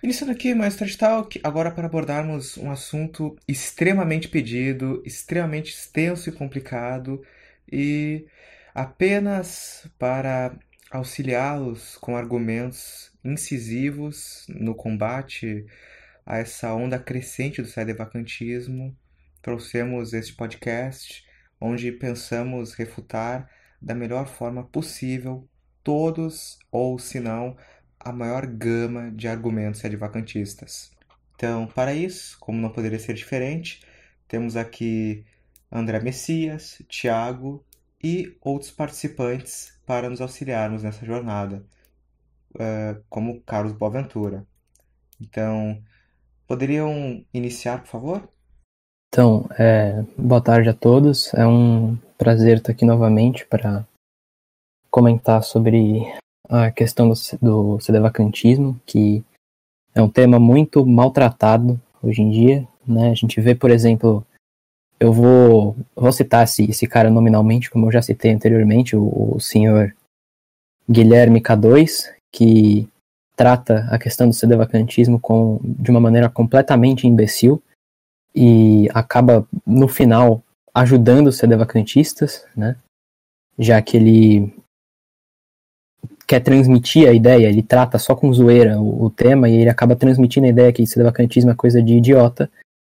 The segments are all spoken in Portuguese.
Iniciando aqui mais Trash Talk, agora para abordarmos um assunto extremamente pedido, extremamente extenso e complicado, e apenas para auxiliá-los com argumentos incisivos no combate a essa onda crescente do sedevacantismo, trouxemos este podcast onde pensamos refutar da melhor forma possível todos, ou se não, a maior gama de argumentos advocantistas. Então, para isso, como não poderia ser diferente, temos aqui André Messias, Tiago e outros participantes para nos auxiliarmos nessa jornada, eh, como Carlos Boaventura. Então, poderiam iniciar, por favor? Então, é, boa tarde a todos. É um prazer estar aqui novamente para comentar sobre a questão do, do sedevacantismo, que é um tema muito maltratado hoje em dia. Né? A gente vê, por exemplo, eu vou, vou citar esse, esse cara nominalmente, como eu já citei anteriormente, o, o senhor Guilherme K2, que trata a questão do sedevacantismo com, de uma maneira completamente imbecil e acaba, no final, ajudando os sedevacantistas, né? já que ele quer transmitir a ideia, ele trata só com zoeira o, o tema e ele acaba transmitindo a ideia que sedevacantismo é coisa de idiota,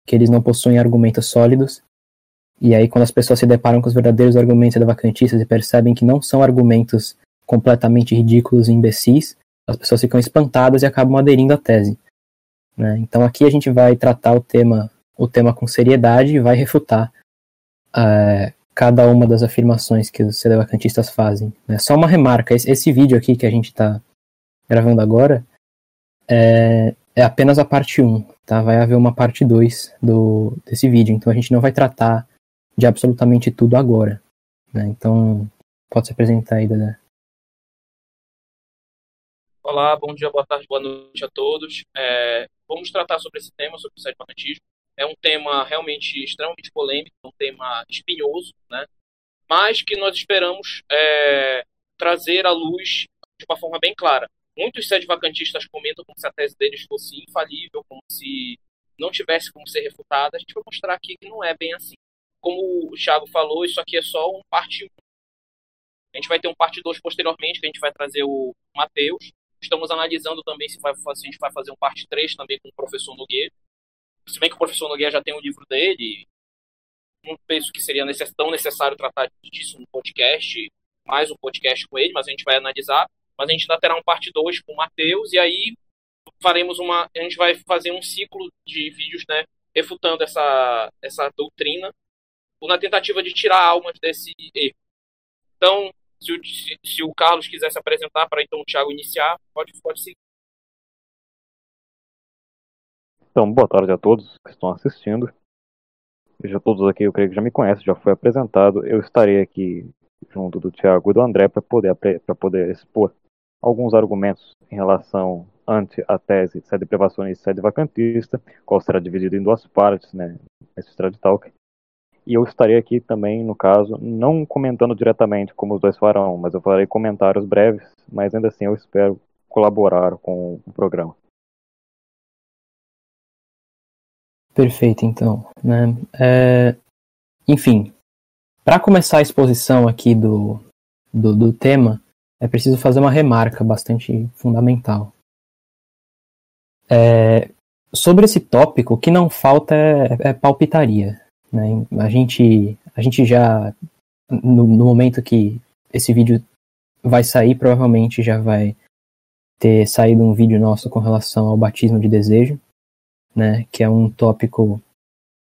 que eles não possuem argumentos sólidos. E aí, quando as pessoas se deparam com os verdadeiros argumentos sedevacantistas e percebem que não são argumentos completamente ridículos e imbecis, as pessoas ficam espantadas e acabam aderindo à tese. Né? Então, aqui a gente vai tratar o tema, o tema com seriedade e vai refutar uh, cada uma das afirmações que os sedevacantistas fazem. Né? Só uma remarca, esse, esse, vídeo aqui que a gente está gravando agora é, é, apenas a parte 1, tá? Vai haver uma parte 2 do, desse vídeo, então a gente não vai tratar de absolutamente tudo agora. Né? Então, pode se apresentar aí, Dedé. Olá, bom dia, boa tarde, boa noite a todos. É, vamos tratar sobre esse tema, sobre o sedevacantismo. É um tema realmente extremamente polêmico, um tema espinhoso, né? mas que nós esperamos é, trazer à luz de uma forma bem clara. Muitos sedvacantistas comentam como se a tese deles fosse infalível, como se não tivesse como ser refutada. A gente vai mostrar aqui que não é bem assim. Como o Thiago falou, isso aqui é só um parte 1. A gente vai ter um parte 2 posteriormente, que a gente vai trazer o Matheus. Estamos analisando também se, vai, se a gente vai fazer um parte 3 também com o professor Nogueira se bem que o professor Nogueira já tem um livro dele, não penso que seria tão necessário tratar disso no podcast, mais um podcast com ele, mas a gente vai analisar. Mas a gente ainda terá um parte 2 com o Matheus, e aí faremos uma. A gente vai fazer um ciclo de vídeos, né? Refutando essa, essa doutrina, na tentativa de tirar almas desse erro. Então, se o, se, se o Carlos quiser se apresentar para então o Thiago iniciar, pode, pode seguir. Então, boa tarde a todos que estão assistindo. Já todos aqui, eu creio que já me conhecem, já foi apresentado. Eu estarei aqui junto do Tiago e do André para poder, poder expor alguns argumentos em relação ante a tese de sede privacionista e sede vacantista, qual será dividido em duas partes, né, nesse Strad Talk. E eu estarei aqui também, no caso, não comentando diretamente como os dois farão, mas eu farei comentários breves, mas ainda assim eu espero colaborar com o programa. Perfeito, então. Né? É, enfim, para começar a exposição aqui do, do, do, tema, é preciso fazer uma remarca bastante fundamental. É, sobre esse tópico, o que não falta é, é palpitaria. Né? A, gente, a gente já, no, no momento que esse vídeo vai sair, provavelmente já vai ter saído um vídeo nosso com relação ao batismo de desejo né, que é um tópico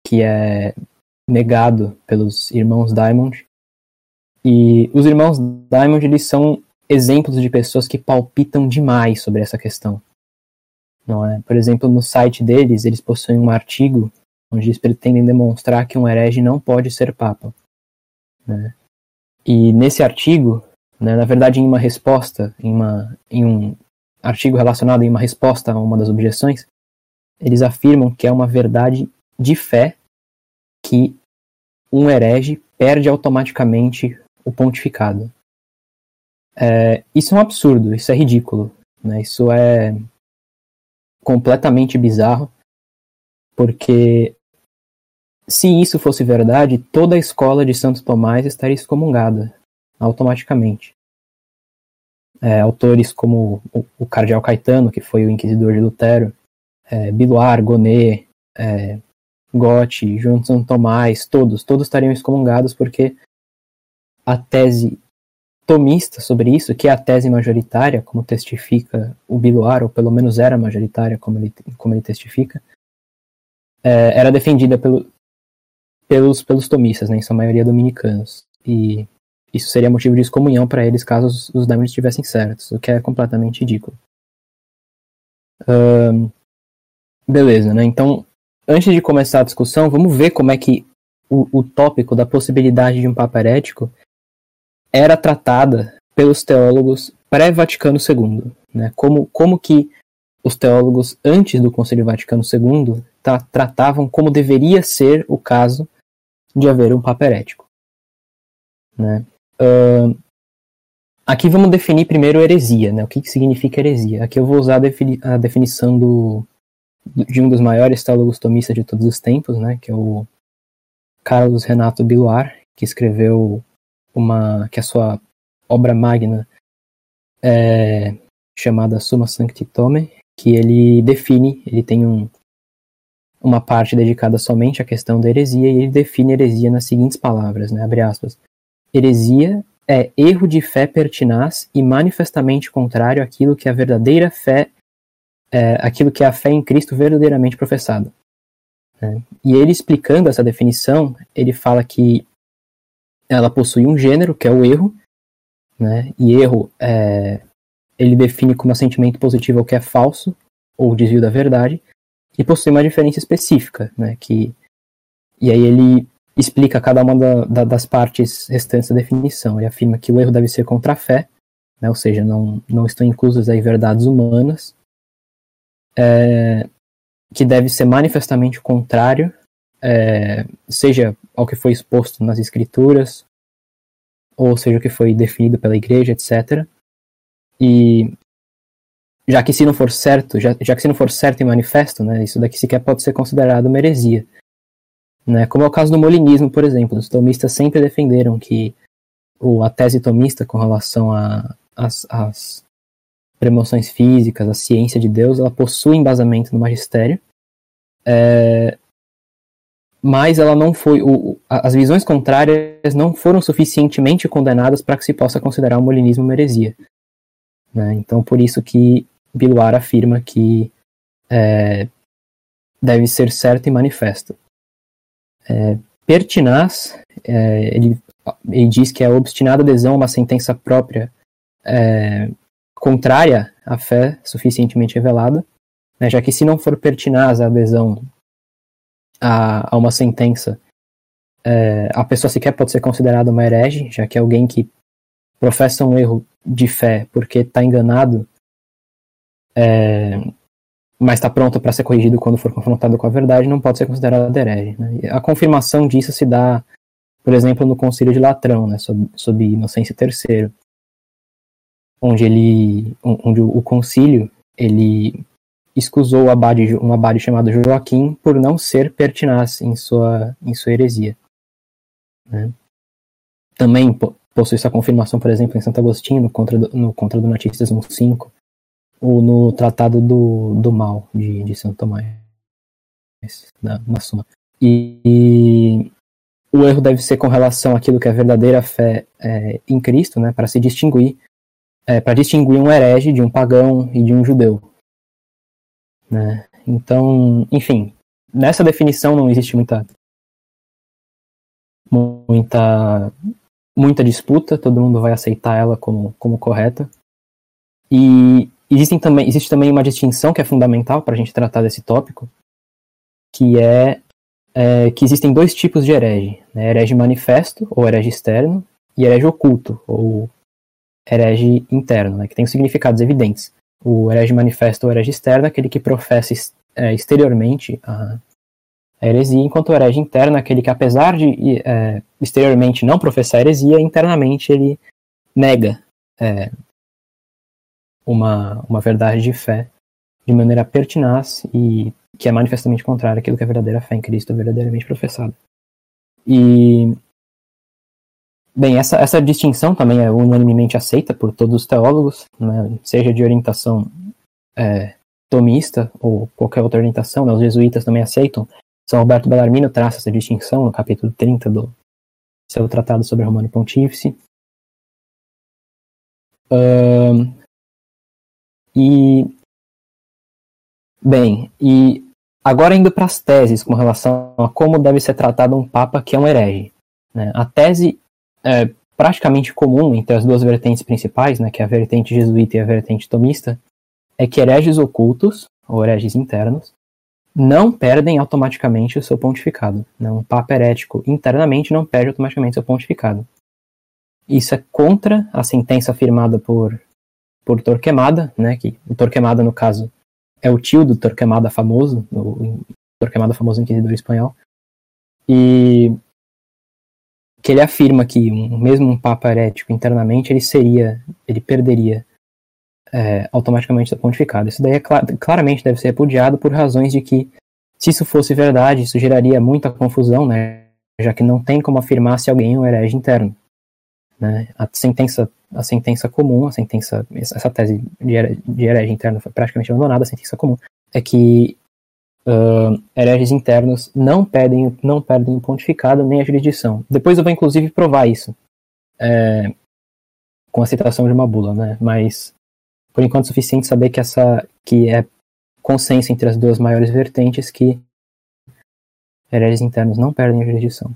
que é negado pelos irmãos Diamond. E os irmãos Diamond eles são exemplos de pessoas que palpitam demais sobre essa questão. Não é? Por exemplo, no site deles, eles possuem um artigo onde eles pretendem demonstrar que um herege não pode ser papa. Né? E nesse artigo, né, na verdade, em uma resposta, em, uma, em um artigo relacionado em uma resposta a uma das objeções, eles afirmam que é uma verdade de fé que um herege perde automaticamente o pontificado. É, isso é um absurdo, isso é ridículo. Né? Isso é. completamente bizarro, porque se isso fosse verdade, toda a escola de Santo Tomás estaria excomungada automaticamente. É, autores como o, o, Cardeal Caetano, que foi o inquisidor de Lutero, é, Biluar, Gonet, é, Gotti, Santo Tomás, todos, todos estariam excomungados porque a tese tomista sobre isso, que é a tese majoritária, como testifica o Biluar, ou pelo menos era majoritária, como ele, como ele testifica, é, era defendida pelo, pelos, pelos tomistas, né, em sua maioria dominicanos. E isso seria motivo de excomunhão para eles caso os, os estivessem certos, o que é completamente ridículo. Um, beleza, né? Então, antes de começar a discussão, vamos ver como é que o, o tópico da possibilidade de um Papa herético era tratada pelos teólogos pré-Vaticano II, né? Como, como que os teólogos antes do Concílio Vaticano II tá, tratavam como deveria ser o caso de haver um Papa herético. Né? Uh, aqui vamos definir primeiro heresia, né? O que, que significa heresia? Aqui eu vou usar a, defini a definição do, de um dos maiores teólogos tomistas de todos os tempos, né? Que é o Carlos Renato Biluar, que escreveu uma que é a sua obra magna é, chamada Summa Sancti Tome, que ele define, ele tem um, uma parte dedicada somente à questão da heresia e ele define heresia nas seguintes palavras, né, abre aspas. Heresia é erro de fé pertinaz e manifestamente contrário àquilo que a verdadeira fé, é, aquilo que é a fé em Cristo verdadeiramente professada. Né? E ele explicando essa definição, ele fala que ela possui um gênero, que é o erro, né? e erro é, ele define como assentimento positivo o que é falso, ou desvio da verdade, e possui uma diferença específica, né? Que, e aí ele explica cada uma da, da, das partes restantes da definição. Ele afirma que o erro deve ser contra a fé, né? ou seja, não, não estão inclusas aí verdades humanas, é, que deve ser manifestamente contrário, é, seja ao que foi exposto nas escrituras, ou seja o que foi definido pela igreja, etc. E já que se não for certo, já, já que se não for certo e manifesto, né, isso daqui sequer pode ser considerado uma heresia. Né, como é o caso do molinismo, por exemplo. Os tomistas sempre defenderam que o, a tese tomista com relação às premoções físicas, a ciência de Deus, ela possui embasamento no magistério, é, mas ela não foi. O, as visões contrárias não foram suficientemente condenadas para que se possa considerar o molinismo uma heresia. Né? Então, por isso que Biluar afirma que é, deve ser certo e manifesto. É, pertinaz, é, ele, ele, diz que é a obstinada adesão a uma sentença própria é, contrária à fé suficientemente revelada, né, já que se não for pertinaz a adesão a, a uma sentença, é, a pessoa sequer pode ser considerada uma herege, já que alguém que professa um erro de fé porque está enganado, é, mas está pronto para ser corrigido quando for confrontado com a verdade, não pode ser considerado herege. Né? A confirmação disso se dá, por exemplo, no Concílio de Latrão, né, sob, sob Inocêncio III, onde ele, onde o, o concílio ele escusou abade, um abade chamado Joaquim por não ser pertinaz em sua, em sua heresia. Né? Também possui essa confirmação, por exemplo, em Santo Agostinho, no Contra no contra do Natismo 5, ou no Tratado do, do Mal, de, de Santo Tomás, na, na Suma. E, e, o erro deve ser com relação àquilo que é verdadeira fé é, em Cristo, né, para se distinguir, é, para distinguir um herege de um pagão e de um judeu. Né? Então, enfim, nessa definição não existe muita muita muita disputa, todo mundo vai aceitar ela como, como correta. E existem também, existe também uma distinção que é fundamental para a gente tratar desse tópico, que é, é, que existem dois tipos de herege, né? herege manifesto, ou herege externo, e herege oculto, ou herege interno, né? que tem significados evidentes. O herege manifesto ou herege externo é aquele que professa é, exteriormente a, heresia, enquanto o herege interno é aquele que, apesar de é, exteriormente não professar heresia, internamente ele nega é, uma, uma verdade de fé de maneira pertinaz e que é manifestamente contrária àquilo que é a verdadeira fé em Cristo é verdadeiramente professada. E Bem, essa, essa distinção também é unanimemente aceita por todos os teólogos, né, seja de orientação é, tomista ou qualquer outra orientação, né, os jesuítas também aceitam. São Roberto Bellarmino traça essa distinção no capítulo 30 do seu tratado sobre Romano Pontífice. Um, e bem, e agora indo para as teses com relação a como deve ser tratado um papa que é um herege. Né? A tese é, praticamente comum entre as duas vertentes principais, né, que é a vertente jesuíta e a vertente tomista, é que hereges ocultos, ou hereges internos, não perdem automaticamente o seu pontificado. Né? Um papa herético internamente não perde automaticamente o seu pontificado. Isso é contra a sentença afirmada por, por Torquemada, né, que o Torquemada, no caso, é o tio do Torquemada famoso, o Torquemada famoso inquisidor espanhol, e que ele afirma que um, mesmo um papa herético internamente ele seria, ele perderia é, automaticamente seu pontificado. Isso daí é cl claramente deve ser repudiado por razões de que, se isso fosse verdade, isso geraria muita confusão, né, já que não tem como afirmar se alguém é um herege interno. Né? A sentença, a sentença comum, a sentença, essa tese de herege interno foi praticamente abandonada, a sentença comum é que uh, hereges internos não pedem, não perdem o pontificado nem a jurisdição. Depois eu vou inclusive provar isso é, com a citação de uma bula, né? Mas por enquanto é suficiente saber que essa que é consenso entre as duas maiores vertentes que hereges internos não perdem a jurisdição.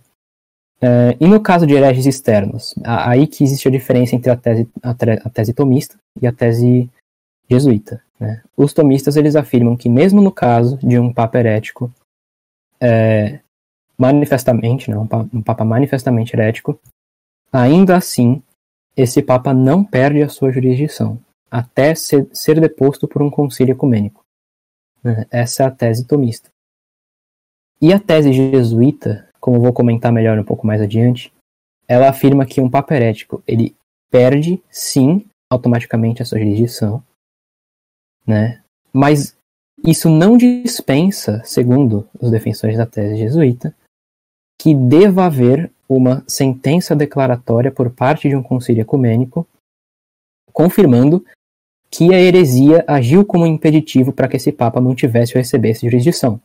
É, e no caso de hereges externos, aí que existe a diferença entre a tese, a, a tese tomista e a tese jesuíta. Né? Os tomistas eles afirmam que mesmo no caso de um papa herético, é, manifestamente, né, um, papa, um papa manifestamente herético, ainda assim esse papa não perde a sua jurisdição até ser, ser deposto por um concílio ecumênico. Né? Essa é a tese tomista. E a tese jesuíta, como vou comentar melhor um pouco mais adiante, ela afirma que um papa herético ele perde sim automaticamente a sua jurisdição, né? Mas isso não dispensa, segundo os defensores da tese jesuíta, que deva haver uma sentença declaratória por parte de um concílio ecumênico confirmando que a heresia agiu como impeditivo para que esse Papa mantivesse ou recebesse jurisdição.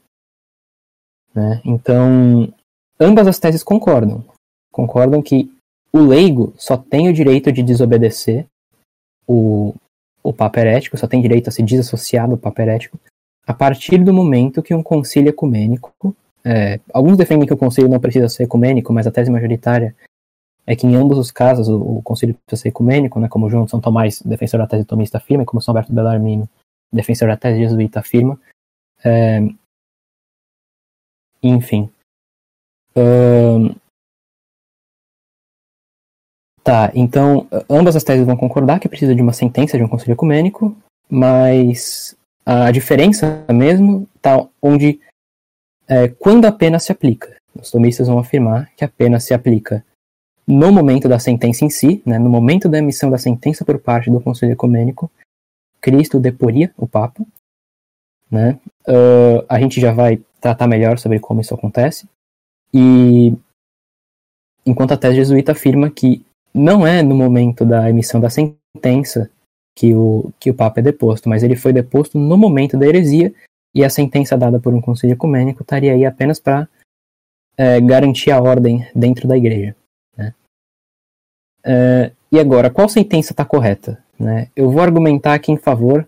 Né? Então, ambas as teses concordam. Concordam que o leigo só tem o direito de desobedecer o, o Papa herético, só tem direito a se desassociar do Papa herético, a partir do momento que um concílio ecumênico. É, alguns defendem que o concílio não precisa ser ecumênico, mas a tese majoritária é que em ambos os casos o, o concílio precisa ser ecumênico, né, como João de São Tomás, defensor da tese tomista, afirma, e como São Alberto Bellarmino, defensor da tese jesuíta, afirma. É, enfim. Uh, Tá, então ambas as teses vão concordar que precisa de uma sentença de um conselho ecumênico, mas a diferença mesmo está onde é, quando a pena se aplica. Os tomistas vão afirmar que a pena se aplica no momento da sentença em si, né, no momento da emissão da sentença por parte do conselho ecumênico, Cristo deporia o Papa. Né? Uh, a gente já vai tratar melhor sobre como isso acontece. E enquanto a tese jesuíta afirma que não é no momento da emissão da sentença que o, que o Papa é deposto, mas ele foi deposto no momento da heresia e a sentença dada por um concílio ecumênico estaria aí apenas para é, garantir a ordem dentro da igreja. Né? É, e agora, qual sentença está correta? Né? Eu vou argumentar aqui em favor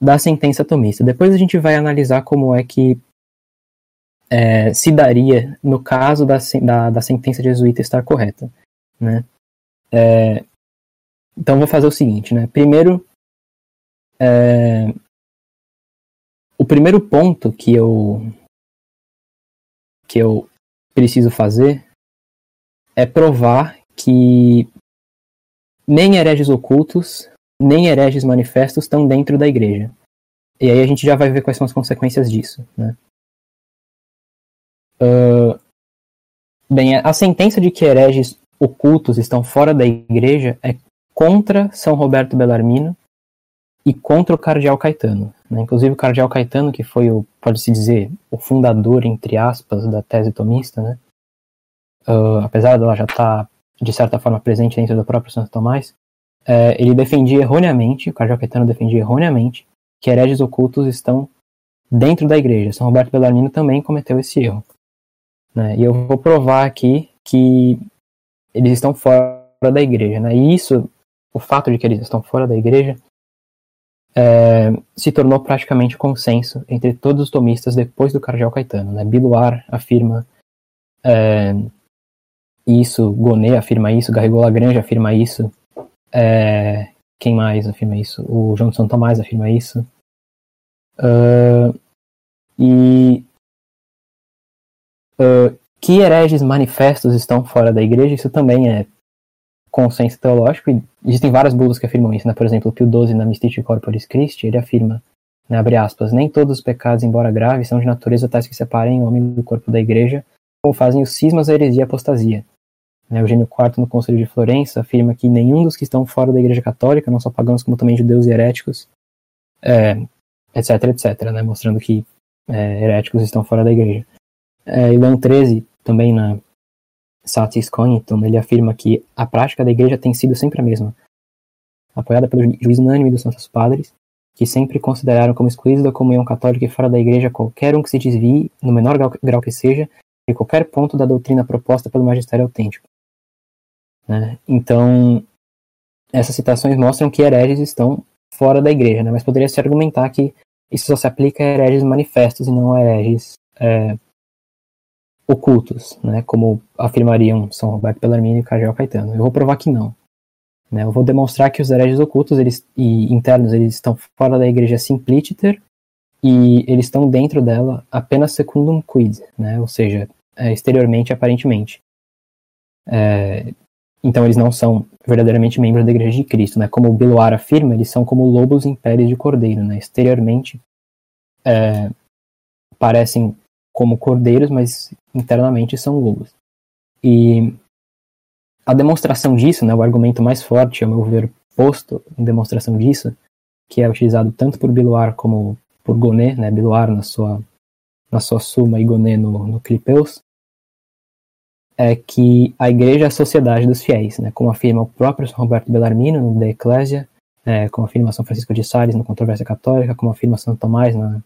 da sentença tomista. Depois a gente vai analisar como é que é, se daria no caso da, da, da sentença jesuíta estar correta. Né? É, então vou fazer o seguinte, né? Primeiro, é, o primeiro ponto que eu que eu preciso fazer é provar que nem hereges ocultos, nem hereges manifestos estão dentro da igreja. E aí a gente já vai ver quais são as consequências disso, né? Uh, bem, a sentença de que hereges ocultos estão fora da igreja é contra São Roberto Bellarmino e contra o cardeal Caetano. Né? Inclusive o cardeal Caetano, que foi o, pode-se dizer, o fundador, entre aspas, da tese tomista, né? Uh, apesar dela já estar, tá, de certa forma, presente dentro do próprio Santo Tomás, é, ele defendia erroneamente, o cardeal Caetano defendia erroneamente, que hereges ocultos estão dentro da igreja. São Roberto Bellarmino também cometeu esse erro. Né? E eu vou provar aqui que eles estão fora da igreja. Né? E isso, o fato de que eles estão fora da igreja, é, se tornou praticamente consenso entre todos os tomistas depois do Cardeal Caetano. Né? Biluar afirma é, isso, Gonet afirma isso, Garrigou Lagrange afirma isso, é, quem mais afirma isso? O João de São Tomás afirma isso. Uh, e que hereges manifestos estão fora da igreja, isso também é consenso teológico, e existem várias bulas que afirmam isso, né? Por exemplo, o Pio XII na Mystique Corporis Christi, ele afirma, né, abre aspas, nem todos os pecados, embora graves, são de natureza tais que separem o homem do corpo da igreja, ou fazem os cismas, a heresia e a apostasia. Né, Eugênio IV, no Conselho de Florença, afirma que nenhum dos que estão fora da igreja católica, não só pagãos como também judeus e heréticos, é, etc, etc, né, mostrando que é, heréticos estão fora da igreja. É, e XIII, também na Satis Cognitum, ele afirma que a prática da igreja tem sido sempre a mesma, apoiada pelo juízo unânime dos santos padres, que sempre consideraram como excluídos da comunhão católica e fora da igreja qualquer um que se desvie, no menor grau, grau que seja, de qualquer ponto da doutrina proposta pelo magistério autêntico. Né? Então, essas citações mostram que hereges estão fora da igreja, né? mas poderia se argumentar que isso só se aplica a hereges manifestos e não a hereges é, ocultos, né, como afirmariam São Roberto Bellarmine e Cardeal Caetano. Eu vou provar que não. Né, eu vou demonstrar que os hereges ocultos eles, e internos eles estão fora da igreja simpliciter e eles estão dentro dela apenas secundum quid, né, ou seja, é, exteriormente, aparentemente. É, então eles não são verdadeiramente membros da igreja de Cristo, né, como o Biloar afirma, eles são como lobos em peles de cordeiro, né, exteriormente é, parecem como cordeiros, mas internamente são lobos. E a demonstração disso, né, o argumento mais forte, ao meu ver, posto em demonstração disso, que é utilizado tanto por Biloar como por Gonet, né, Biloar na sua, na sua Suma e Gonet no, no Clipeus, é que a igreja é a sociedade dos fiéis, né, como afirma o próprio São Roberto Bellarmino no De Ecclesia, é, como afirma São Francisco de Sales no Controvérsia Católica, como afirma São Tomás na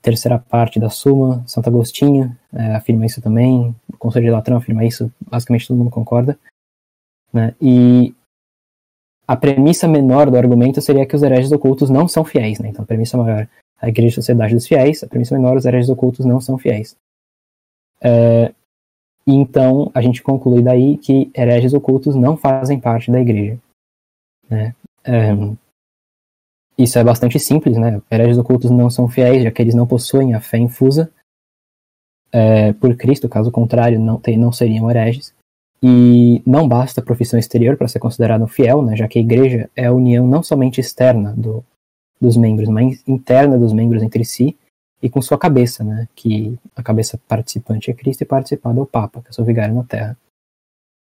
terceira parte da Suma, Santo Agostinho é, afirma isso também, o Conselho de Latrão afirma isso, basicamente todo mundo concorda. Né? E a premissa menor do argumento seria que os hereges ocultos não são fiéis. Né? Então, a premissa maior, a Igreja Sociedade dos Fiéis, a premissa menor, os hereges ocultos não são fiéis. É, então, a gente conclui daí que hereges ocultos não fazem parte da Igreja. Né? É, isso é bastante simples, né? Hereges ocultos não são fiéis, já que eles não possuem a fé infusa é, por Cristo, caso contrário, não, tem, não seriam hereges. E não basta profissão exterior para ser considerado fiel, né? Já que a igreja é a união não somente externa do, dos membros, mas interna dos membros entre si e com sua cabeça, né? Que a cabeça participante é Cristo e participado é o Papa, que é o seu vigário na Terra.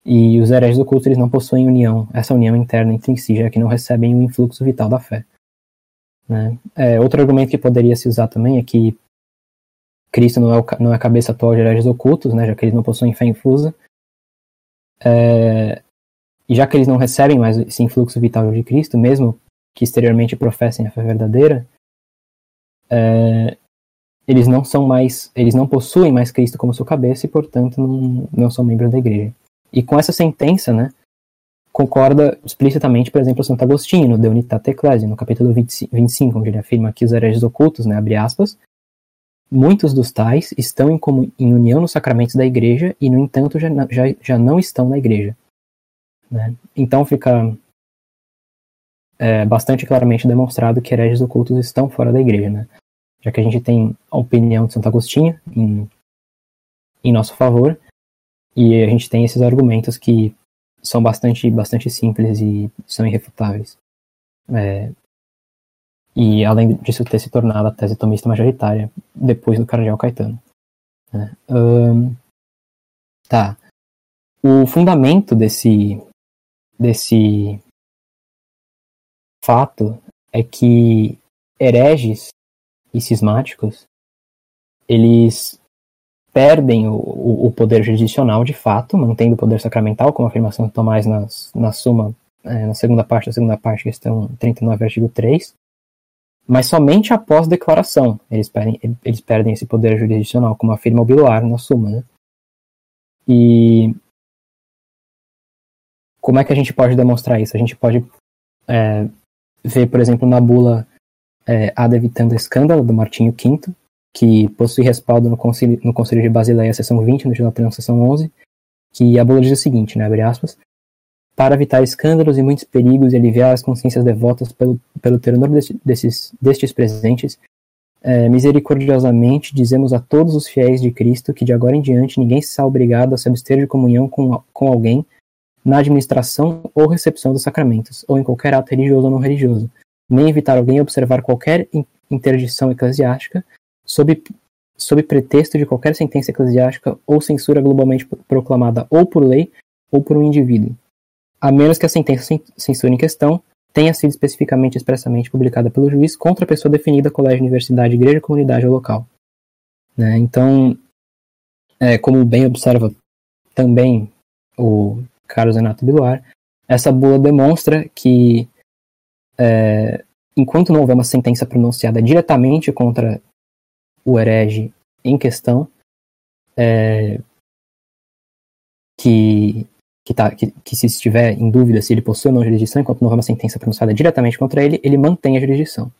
E os hereges ocultos eles não possuem união, essa união interna entre si, já que não recebem o influxo vital da fé. Né? É, outro argumento que poderia se usar também é que Cristo não é, o, não é a cabeça atual de hereges ocultos, né, já que eles não possuem fé infusa. É, e já que eles não recebem mais esse influxo vital de Cristo, mesmo que exteriormente professem a fé verdadeira, é, eles não são mais, eles não possuem mais Cristo como sua cabeça e, portanto, não, não são membros da igreja. E com essa sentença, né, concorda explicitamente, por exemplo, Santo Agostinho, no De Unitate Ecclesiae, no capítulo 25, onde ele afirma que os hereges ocultos, né, abre aspas, muitos dos tais estão em, em, união nos sacramentos da igreja e, no entanto, já, já, já não estão na igreja. Né? Então fica é, bastante claramente demonstrado que hereges ocultos estão fora da igreja, né? já que a gente tem a opinião de Santo Agostinho em, em nosso favor, e a gente tem esses argumentos que são bastante, bastante simples e são irrefutáveis. É, e além disso ter se tornado a tese tomista majoritária depois do Cardeal Caetano. Né? Um, tá. O fundamento desse, desse fato é que hereges e cismáticos eles perdem o, o, poder jurisdicional de fato, mantendo o poder sacramental, como a afirmação de Tomás na, Suma, é, na segunda parte da segunda parte, questão 39, artigo 3, mas somente após declaração eles perdem, eles perdem esse poder jurisdicional, como afirma o Biluar na Suma. Né? E como é que a gente pode demonstrar isso? A gente pode é, ver, por exemplo, na bula é, Ad Evitando Escândalo, do Martinho V, que possui respaldo no Conselho, no Conselho de Basileia, seção 20, no Tribunal seção 11, que a bula diz o seguinte, né, abre aspas, para evitar escândalos e muitos perigos e aliviar as consciências devotas pelo, pelo tenor desses, destes presentes, é, misericordiosamente dizemos a todos os fiéis de Cristo que de agora em diante ninguém será obrigado a se abster de comunhão com, com alguém na administração ou recepção dos sacramentos, ou em qualquer ato religioso ou não religioso, nem evitar alguém observar qualquer interdição eclesiástica, sob, sob pretexto de qualquer sentença eclesiástica ou censura globalmente proclamada ou por lei ou por um indivíduo, a menos que a sentença censura em questão tenha sido especificamente expressamente publicada pelo juiz contra a pessoa definida, colégio, universidade, igreja, comunidade ou local. Né? Então, é, como bem observa também o Carlos Renato Biluar, essa bula demonstra que, é, enquanto não houver uma sentença pronunciada diretamente contra o herege em questão, é, que, que, tá, que, que, se estiver em dúvida se ele possui ou não jurisdição, enquanto não houver uma sentença pronunciada diretamente contra ele, ele mantém a jurisdição.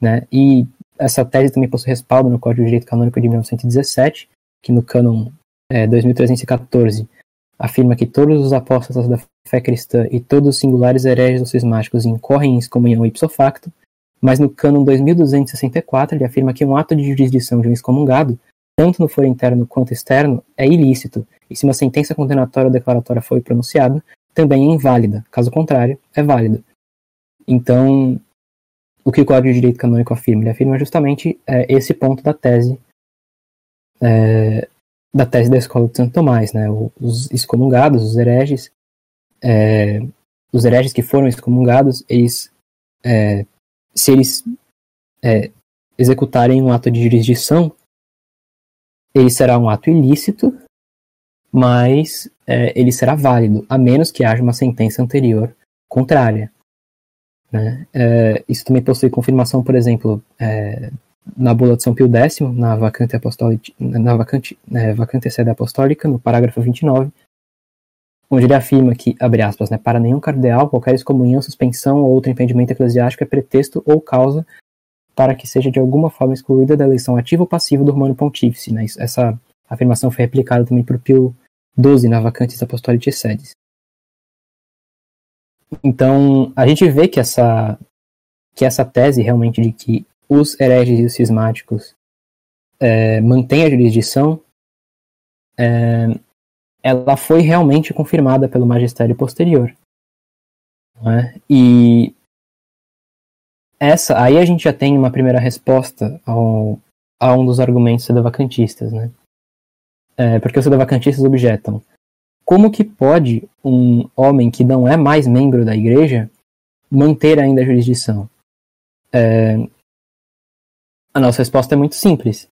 Né? E essa tese também possui respaldo no Código de Direito Canônico de 1917, que no cânon é, 2314 afirma que todos os apóstolos da fé cristã e todos os singulares hereges ou cismáticos incorrem em excomunhão ipso facto, mas no cânon 2264 ele afirma que um ato de jurisdição de um excomungado, tanto no foro interno quanto externo, é ilícito, e se uma sentença condenatória ou declaratória foi pronunciada, também é inválida, caso contrário, é válida. Então, o que o Código de Direito Canônico afirma? Ele afirma justamente é, esse ponto da tese é, da tese da escola de Santo Tomás, né? Os excomungados, os hereges, é, os hereges que foram excomungados, eles, é, se eles é, executarem um ato de jurisdição, ele será um ato ilícito, mas é, ele será válido, a menos que haja uma sentença anterior contrária. Né? É, isso também possui confirmação, por exemplo, é, na bula de São Pio X, na vacante, apostólica, na vacante, é, vacante sede apostólica, no parágrafo 29, onde ele afirma que, abre aspas, né, para nenhum cardeal, qualquer excomunhão, suspensão ou outro impedimento eclesiástico é pretexto ou causa para que seja de alguma forma excluída da eleição ativa ou passiva do Romano Pontífice. Né? Essa afirmação foi replicada também por Pio XII na Vacantes Apostolicae Sedes. Então, a gente vê que essa, que essa tese realmente de que os hereges e os cismáticos é, mantêm a jurisdição, é, ela foi realmente confirmada pelo magistério posterior. É? E essa, aí a gente já tem uma primeira resposta ao, a um dos argumentos sedevacantistas, né? É, porque os sedevacantistas objetam como que pode um homem que não é mais membro da igreja manter ainda a jurisdição? É, a nossa resposta é muito simples.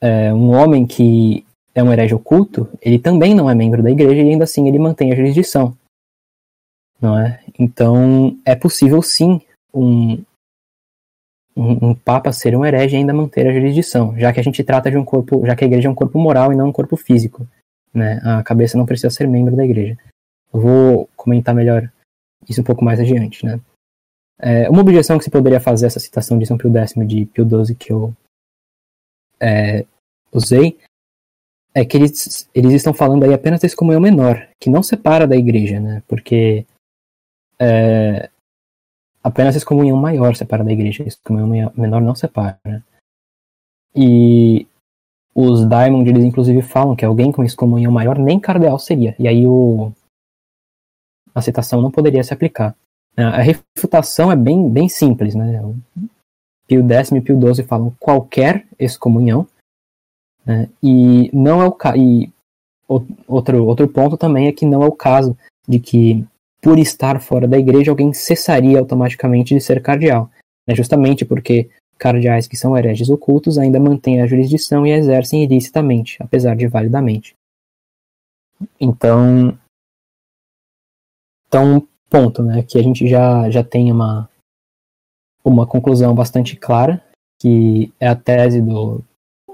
É, um homem que é um herege oculto, ele também não é membro da igreja e ainda assim ele mantém a jurisdição. Não é? Então é possível sim um, um, um, papa ser um herege e ainda manter a jurisdição, já que a gente trata de um corpo, já que a igreja é um corpo moral e não um corpo físico. Né? A cabeça não precisa ser membro da igreja. Eu vou comentar melhor isso um pouco mais adiante, né? É, uma objeção que se poderia fazer essa citação de São Pio X de Pio XII que eu é, usei é que eles, eles estão falando aí apenas desse comunhão menor, que não separa da igreja, né? Porque é, apenas esse comunhão maior separa da igreja, esse comunhão menor não separa. E os Diamond, eles inclusive falam que alguém com excomunhão maior nem cardeal seria. E aí o, a citação não poderia se aplicar. A refutação é bem, bem simples, né? Pio X e Pio XII falam qualquer excomunhão, né? e não é o e outro outro ponto também é que não é o caso de que por estar fora da igreja alguém cessaria automaticamente de ser cardeal. Justamente porque cardeais que são hereges ocultos ainda mantêm a jurisdição e exercem ilicitamente, apesar de validamente. Então, então ponto, né, que a gente já, já tem uma, uma conclusão bastante clara, que é a tese do,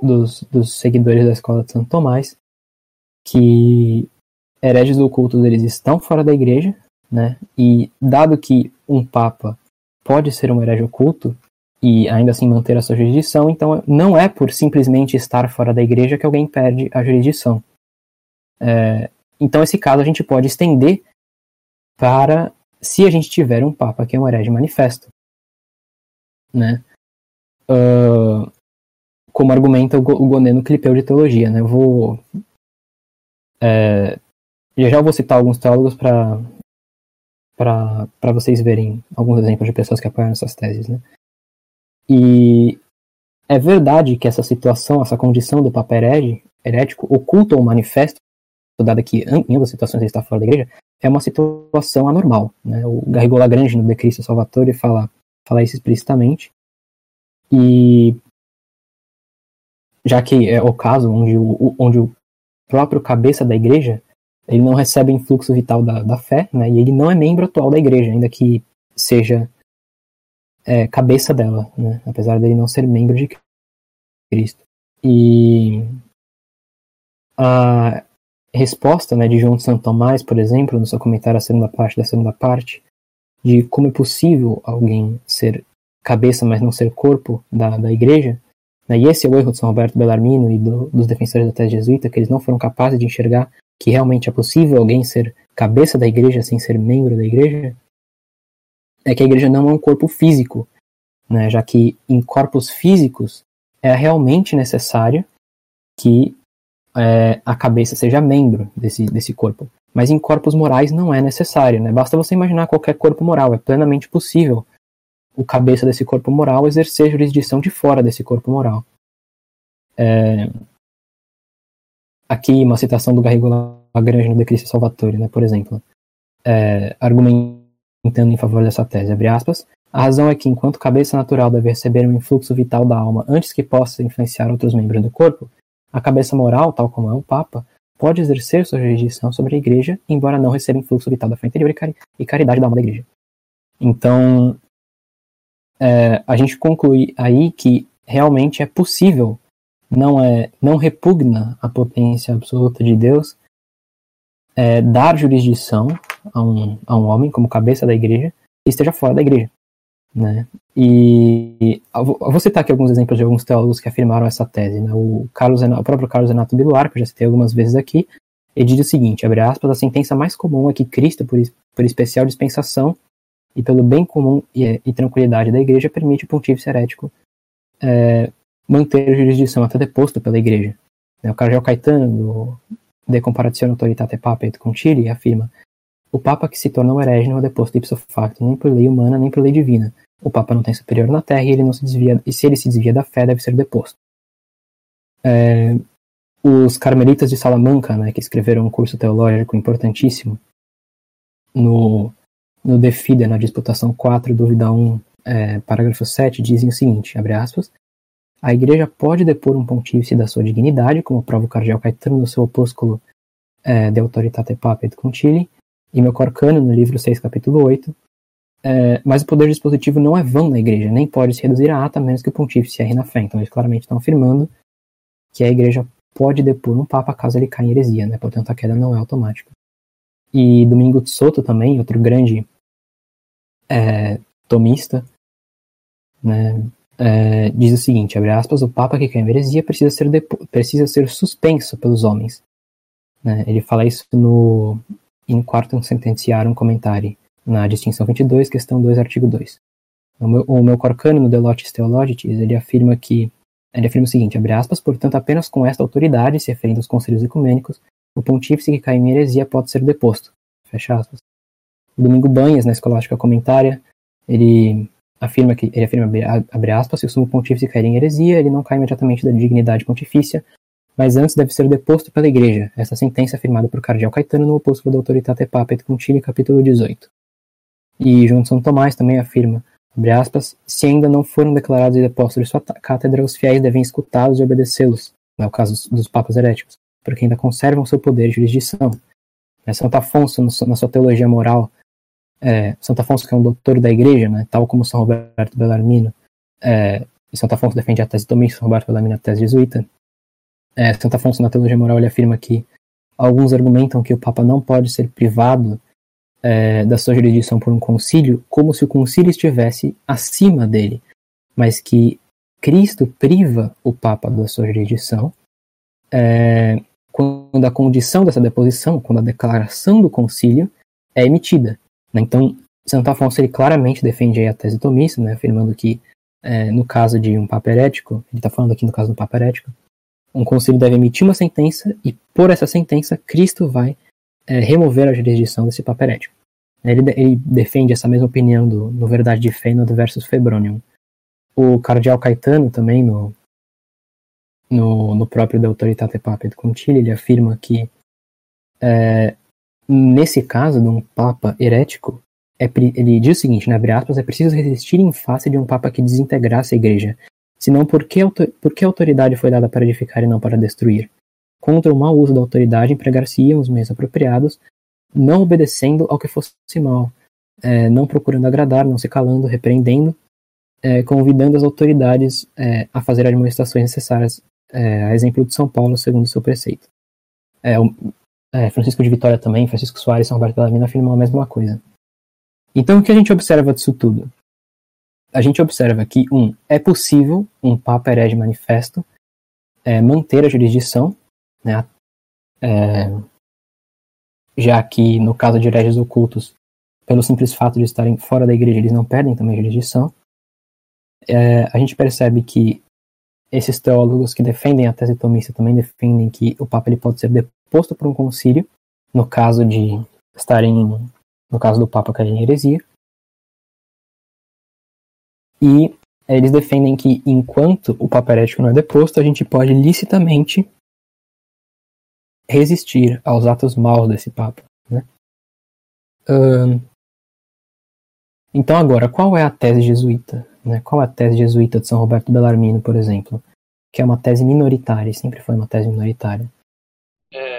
dos, dos seguidores da escola de Santo Tomás, que hereges ocultos eles estão fora da igreja, né? E dado que um papa pode ser um herege oculto e ainda assim manter a sua jurisdição, então não é por simplesmente estar fora da igreja que alguém perde a jurisdição. É, então esse caso a gente pode estender para se a gente tiver um papa que é um herege manifesto, né? Como argumenta o Goneno Clipeu de Teologia, né? Eu vou é, já já vou citar alguns teólogos para para vocês verem alguns exemplos de pessoas que apoiaram essas teses, né? E é verdade que essa situação, essa condição do Papa herético, oculta ou manifesto, dada que em ambas situações ele está fora da igreja, é uma situação anormal. Né? O Garrigou Lagrange, no De Cristo Salvatore, fala, fala isso explicitamente. E já que é o caso onde o, onde o próprio cabeça da igreja ele não recebe influxo vital da, da fé, né, e ele não é membro atual da igreja, ainda que seja é, cabeça dela, né, apesar dele não ser membro de Cristo. E a resposta né, de João de Santo Tomás, por exemplo, no seu comentário segunda parte da segunda parte, de como é possível alguém ser cabeça, mas não ser corpo da, da igreja, e esse é o erro de São Roberto Bellarmino e do, dos defensores da tese jesuíta, que eles não foram capazes de enxergar que realmente é possível alguém ser cabeça da igreja sem ser membro da igreja, é que a igreja não é um corpo físico, né, já que em corpos físicos é realmente necessário que é, a cabeça seja membro desse, desse corpo. Mas em corpos morais não é necessário, né? Basta você imaginar qualquer corpo moral, é plenamente possível o cabeça desse corpo moral exercer jurisdição de fora desse corpo moral. É, aqui uma citação do Garrigo Lagrange no De Cristo Salvatore, né, por exemplo, é, argumentando em favor dessa tese, abre aspas, a razão é que, enquanto cabeça natural deve receber um influxo vital da alma antes que possa influenciar outros membros do corpo, a cabeça moral, tal como é o Papa, pode exercer sua jurisdição sobre a Igreja, embora não receba influxo vital da fé interior e, cari caridade da alma da Igreja. Então, é, a gente conclui aí que realmente é possível não é não repugna a potência absoluta de Deus é, dar jurisdição a um, a um homem como cabeça da igreja e esteja fora da igreja. Né? E vou citar aqui alguns exemplos de alguns teólogos que afirmaram essa tese. Né? O, Carlos, o próprio Carlos Renato Biluar, que eu já citei algumas vezes aqui, ele diz o seguinte, abre aspas, a sentença mais comum é que Cristo, por, por especial dispensação e pelo bem comum e, e tranquilidade da igreja, permite o pontífice herético é, manter a jurisdição até deposto pela igreja. Né, o Cardeal Caetano, do De Comparazione Autoritate Papa et Concili, afirma o Papa que se tornou herege não é deposto ipso facto, nem por lei humana, nem por lei divina. O Papa não tem superior na terra e ele não se desvia, e se ele se desvia da fé, deve ser deposto. É, os carmelitas de Salamanca, né, que escreveram um curso teológico importantíssimo, no, no Defida, na disputação 4, dúvida 1, é, parágrafo 7, dizem o seguinte, abre aspas, a Igreja pode depor um pontífice da sua dignidade, como prova o cardeal Caetano no seu opúsculo é, De Autoritate Papa et Concili, e meu Corcano no livro 6, capítulo 8, é, mas o poder dispositivo não é vão na Igreja, nem pode se reduzir a ata menos que o pontífice erre na fé. Então eles claramente estão afirmando que a Igreja pode depor um Papa caso ele caia em heresia, né? portanto a queda não é automática. E Domingo de Soto também, outro grande é, tomista, né, é, diz o seguinte, abre aspas, o Papa que quer em heresia precisa ser, precisa ser suspenso pelos homens. Né? Ele fala isso no in quartum sentenciarum comentário, na distinção 22, questão 2, artigo 2. O meu, o meu Corcano, no Delotes Theologitis, ele afirma que ele afirma o seguinte, abre aspas, portanto, apenas com esta autoridade, se referindo aos conselhos ecumênicos, o pontífice que cai em heresia pode ser deposto. Fecha aspas. Domingo Banhas, na Escolástica Comentária, ele afirma que ele afirma abre aspas, se o sumo pontífice cair em heresia, ele não cai imediatamente da dignidade pontifícia, mas antes deve ser deposto pela igreja. Essa sentença é afirmada por Cardeal Caetano no opúsculo da Autoritate Papa et Concili, capítulo 18. E João São Tomás também afirma aspas, se ainda não foram declarados e depostos de sua cátedra, os fiéis devem escutá-los e obedecê-los, no caso dos papas heréticos, porque ainda conservam seu poder de jurisdição. É, Santo Afonso, na sua teologia moral, é, Santo Afonso, que é um doutor da igreja, né, tal como São Roberto Bellarmino, é, e Santo Afonso defende a tese também, São Roberto Bellarmino a tese jesuíta. É, Santo Afonso, na teologia moral, ele afirma que alguns argumentam que o Papa não pode ser privado é, da sua jurisdição por um concílio, como se o concílio estivesse acima dele, mas que Cristo priva o Papa da sua jurisdição é, quando a condição dessa deposição, quando a declaração do concílio é emitida. Né? Então, Santo Afonso ele claramente defende a tese tomista, né, afirmando que é, no caso de um papa herético, ele está falando aqui no caso do papa herético, um concílio deve emitir uma sentença e por essa sentença Cristo vai é, remover a jurisdição desse papa herético. Ele, ele, defende essa mesma opinião do, no Verdade de Fé no versus Febronium. O cardeal Caetano também no no, no próprio De Autoritate Papet Concili, ele afirma que é, nesse caso de um papa herético, é, ele diz o seguinte, né, abre aspas, é preciso resistir em face de um papa que desintegrasse a igreja, senão por que, por que a autoridade foi dada para edificar e não para destruir? Contra o mau uso da autoridade empregar-se-iam os meios apropriados, não obedecendo ao que fosse mal, é, não procurando agradar, não se calando, repreendendo, é, convidando as autoridades é, a fazer as manifestações necessárias é, a exemplo de São Paulo, segundo seu preceito. É, é, Francisco de Vitória também, Francisco Soares, São Roberto Mina afirmam a mesma coisa. Então, o que a gente observa disso tudo? A gente observa que, um, é possível um Papa herege manifesto é, manter a jurisdição, né, é, já que, no caso de hereges ocultos, pelo simples fato de estarem fora da igreja, eles não perdem também a jurisdição. É, a gente percebe que esses teólogos que defendem a tese tomista também defendem que o Papa ele pode ser deposto por um concílio, no caso de estarem, no caso do Papa cair em heresia. E eles defendem que enquanto o Papa herético não é deposto, a gente pode licitamente resistir aos atos maus desse Papa. Né? então agora, qual é a tese jesuíta? Né? Qual é a tese jesuíta de São Roberto Bellarmino, por exemplo? Que é uma tese minoritária, sempre foi uma tese minoritária.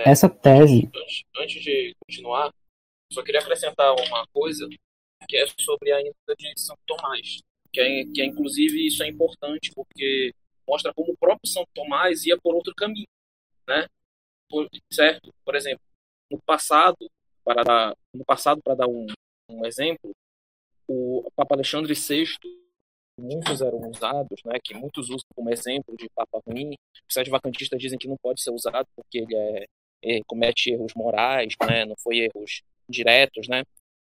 É, Essa tese. Antes, antes, de continuar, só queria acrescentar uma coisa que é sobre a ida de São Tomás. Que é, que é, inclusive, isso é importante porque mostra como o próprio São Tomás ia por outro caminho. Né? Por, certo? Por exemplo, no passado, para dar, no passado, para dar um, um exemplo, o Papa Alexandre VI muitos eram usados, né, que muitos usam como exemplo de papa ruim. Os sete vacantistas dizem que não pode ser usado porque ele é, comete erros morais, né, não foi erros diretos, né.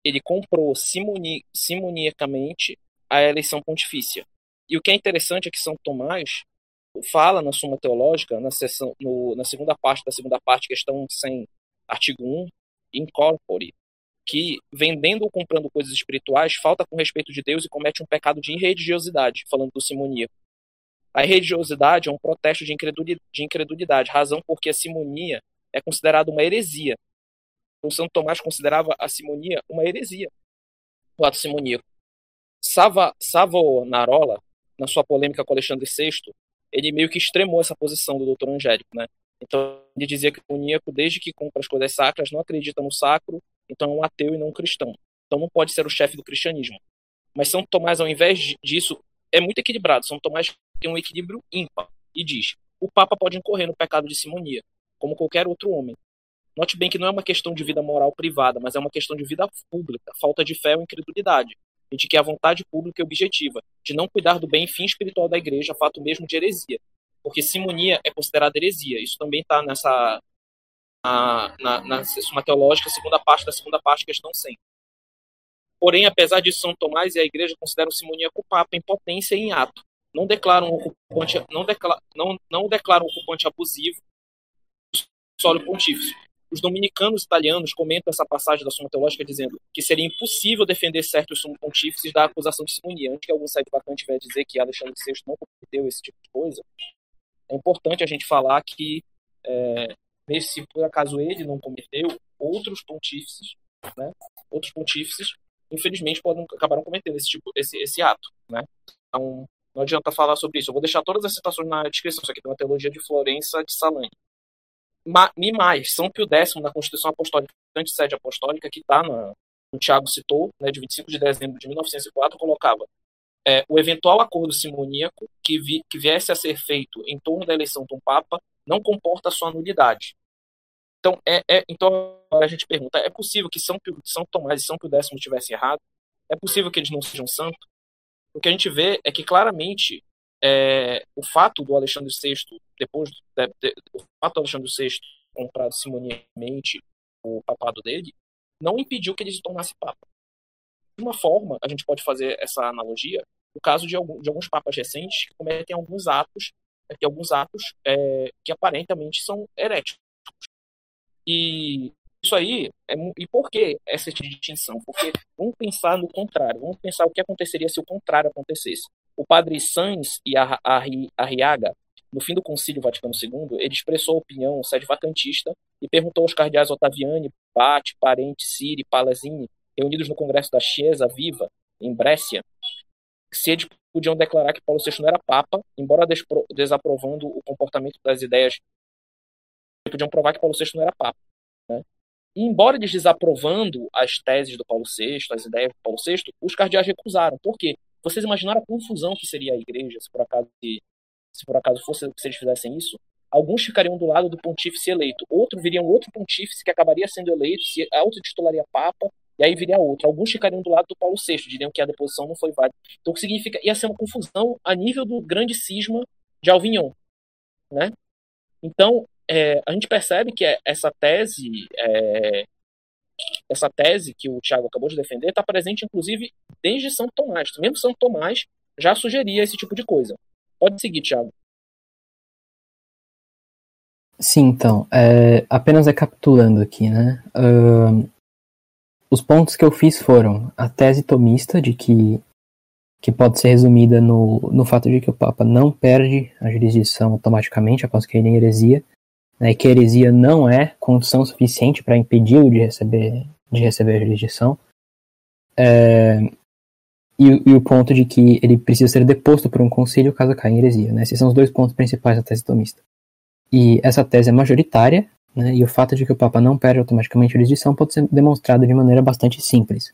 Ele comprou simoni, simoniacamente a eleição pontifícia. E o que é interessante é que São Tomás fala na Suma Teológica, na, seção, no, na segunda parte da segunda parte, questão 100, artigo 1, incorpore, que vendendo ou comprando coisas espirituais falta com respeito de Deus e comete um pecado de irreligiosidade, falando do simoníaco. A irreligiosidade é um protesto de incredulidade, razão porque a simonia é considerada uma heresia. O Santo Tomás considerava a simonia uma heresia, o ato simoníaco. Sava, Savonarola, na sua polêmica com Alexandre VI, ele meio que extremou essa posição do doutor Angélico, né? Então ele dizia que o moníaco, desde que compra as coisas sacras, não acredita no sacro então é um ateu e não um cristão. Então não pode ser o chefe do cristianismo. Mas São Tomás, ao invés disso, é muito equilibrado. São Tomás tem um equilíbrio ímpar e diz: o Papa pode incorrer no pecado de simonia, como qualquer outro homem. Note bem que não é uma questão de vida moral privada, mas é uma questão de vida pública, falta de fé ou incredulidade, e de que a vontade pública é objetiva, de não cuidar do bem e fim espiritual da igreja, fato mesmo de heresia. Porque simonia é considerada heresia. Isso também está nessa na, na, na Suma Teológica, segunda parte da segunda parte, questão 100. Porém, apesar disso, São Tomás e a Igreja consideram simoníaco o Papa em potência e em ato. Não declaram o ocupante, não, não, não declaram ocupante abusivo solo pontífice. Os dominicanos italianos comentam essa passagem da Suma Teológica dizendo que seria impossível defender certos sumos pontífices da acusação de simonia. Antes que algum site vacante venha dizer que Alexandre VI não cometeu esse tipo de coisa, é importante a gente falar que é, se por acaso ele não cometeu, outros pontífices, né, outros pontífices infelizmente, podem, acabaram cometendo esse, tipo, esse, esse ato. Né? Então, não adianta falar sobre isso. Eu vou deixar todas as citações na descrição. Isso aqui tem uma teologia de Florença de Salani. E mais, São Pio X, na Constituição Apostólica, antissede apostólica, que está no Tiago citou, né, de 25 de dezembro de 1904, colocava é, o eventual acordo simoníaco que, vi, que viesse a ser feito em torno da eleição de um Papa não comporta sua nulidade. Então, é, é, então a gente pergunta: é possível que São, Pio, São Tomás e São Pio X tivessem errado? É possível que eles não sejam santos? O que a gente vê é que claramente é, o fato do Alexandre VI, depois de, de, o fato Alexandre VI comprado simoniamente o papado dele, não impediu que ele se tornasse papa. De uma forma, a gente pode fazer essa analogia no caso de, algum, de alguns papas recentes que cometem alguns atos, que alguns atos é, que aparentemente são heréticos. E isso aí, é, e por que essa distinção? Porque vamos pensar no contrário, vamos pensar o que aconteceria se o contrário acontecesse. O padre Sanz e a Arriaga, no fim do Concílio Vaticano II, ele expressou a opinião sede vacantista e perguntou aos cardeais Ottaviani, Bate, Parente, Siri, Palazini, reunidos no Congresso da Chiesa Viva, em Brescia, se eles podiam declarar que Paulo VI não era papa, embora desaprovando o comportamento das ideias, podiam provar que Paulo VI não era papa. Né? E embora eles desaprovando as teses do Paulo VI, as ideias do Paulo VI, os cardeais recusaram. Por quê? Vocês imaginaram a confusão que seria a igreja se por acaso, por acaso fosse se eles fizessem isso? Alguns ficariam do lado do pontífice eleito, outro viria um outro pontífice que acabaria sendo eleito, se autotitularia papa, e aí viria outro. Alguns ficariam do lado do Paulo VI, diriam que a deposição não foi válida. Então, o que significa? Ia ser uma confusão a nível do grande cisma de Alvignon, né? Então, é, a gente percebe que essa tese, é, essa tese que o Tiago acabou de defender, está presente, inclusive, desde Santo Tomás. Mesmo Santo Tomás já sugeria esse tipo de coisa. Pode seguir, Tiago. Sim, então, é, apenas recapitulando aqui, né? Uh, os pontos que eu fiz foram a tese tomista de que que pode ser resumida no, no fato de que o Papa não perde a jurisdição automaticamente após ele é heresia, né, que a heresia não é condição suficiente para impedi-lo de receber, de receber a jurisdição, é, e, e, o ponto de que ele precisa ser deposto por um concílio caso caia em heresia. Né, esses são os dois pontos principais da tese tomista. E essa tese é majoritária, né, e o fato de que o Papa não perde automaticamente a jurisdição pode ser demonstrado de maneira bastante simples.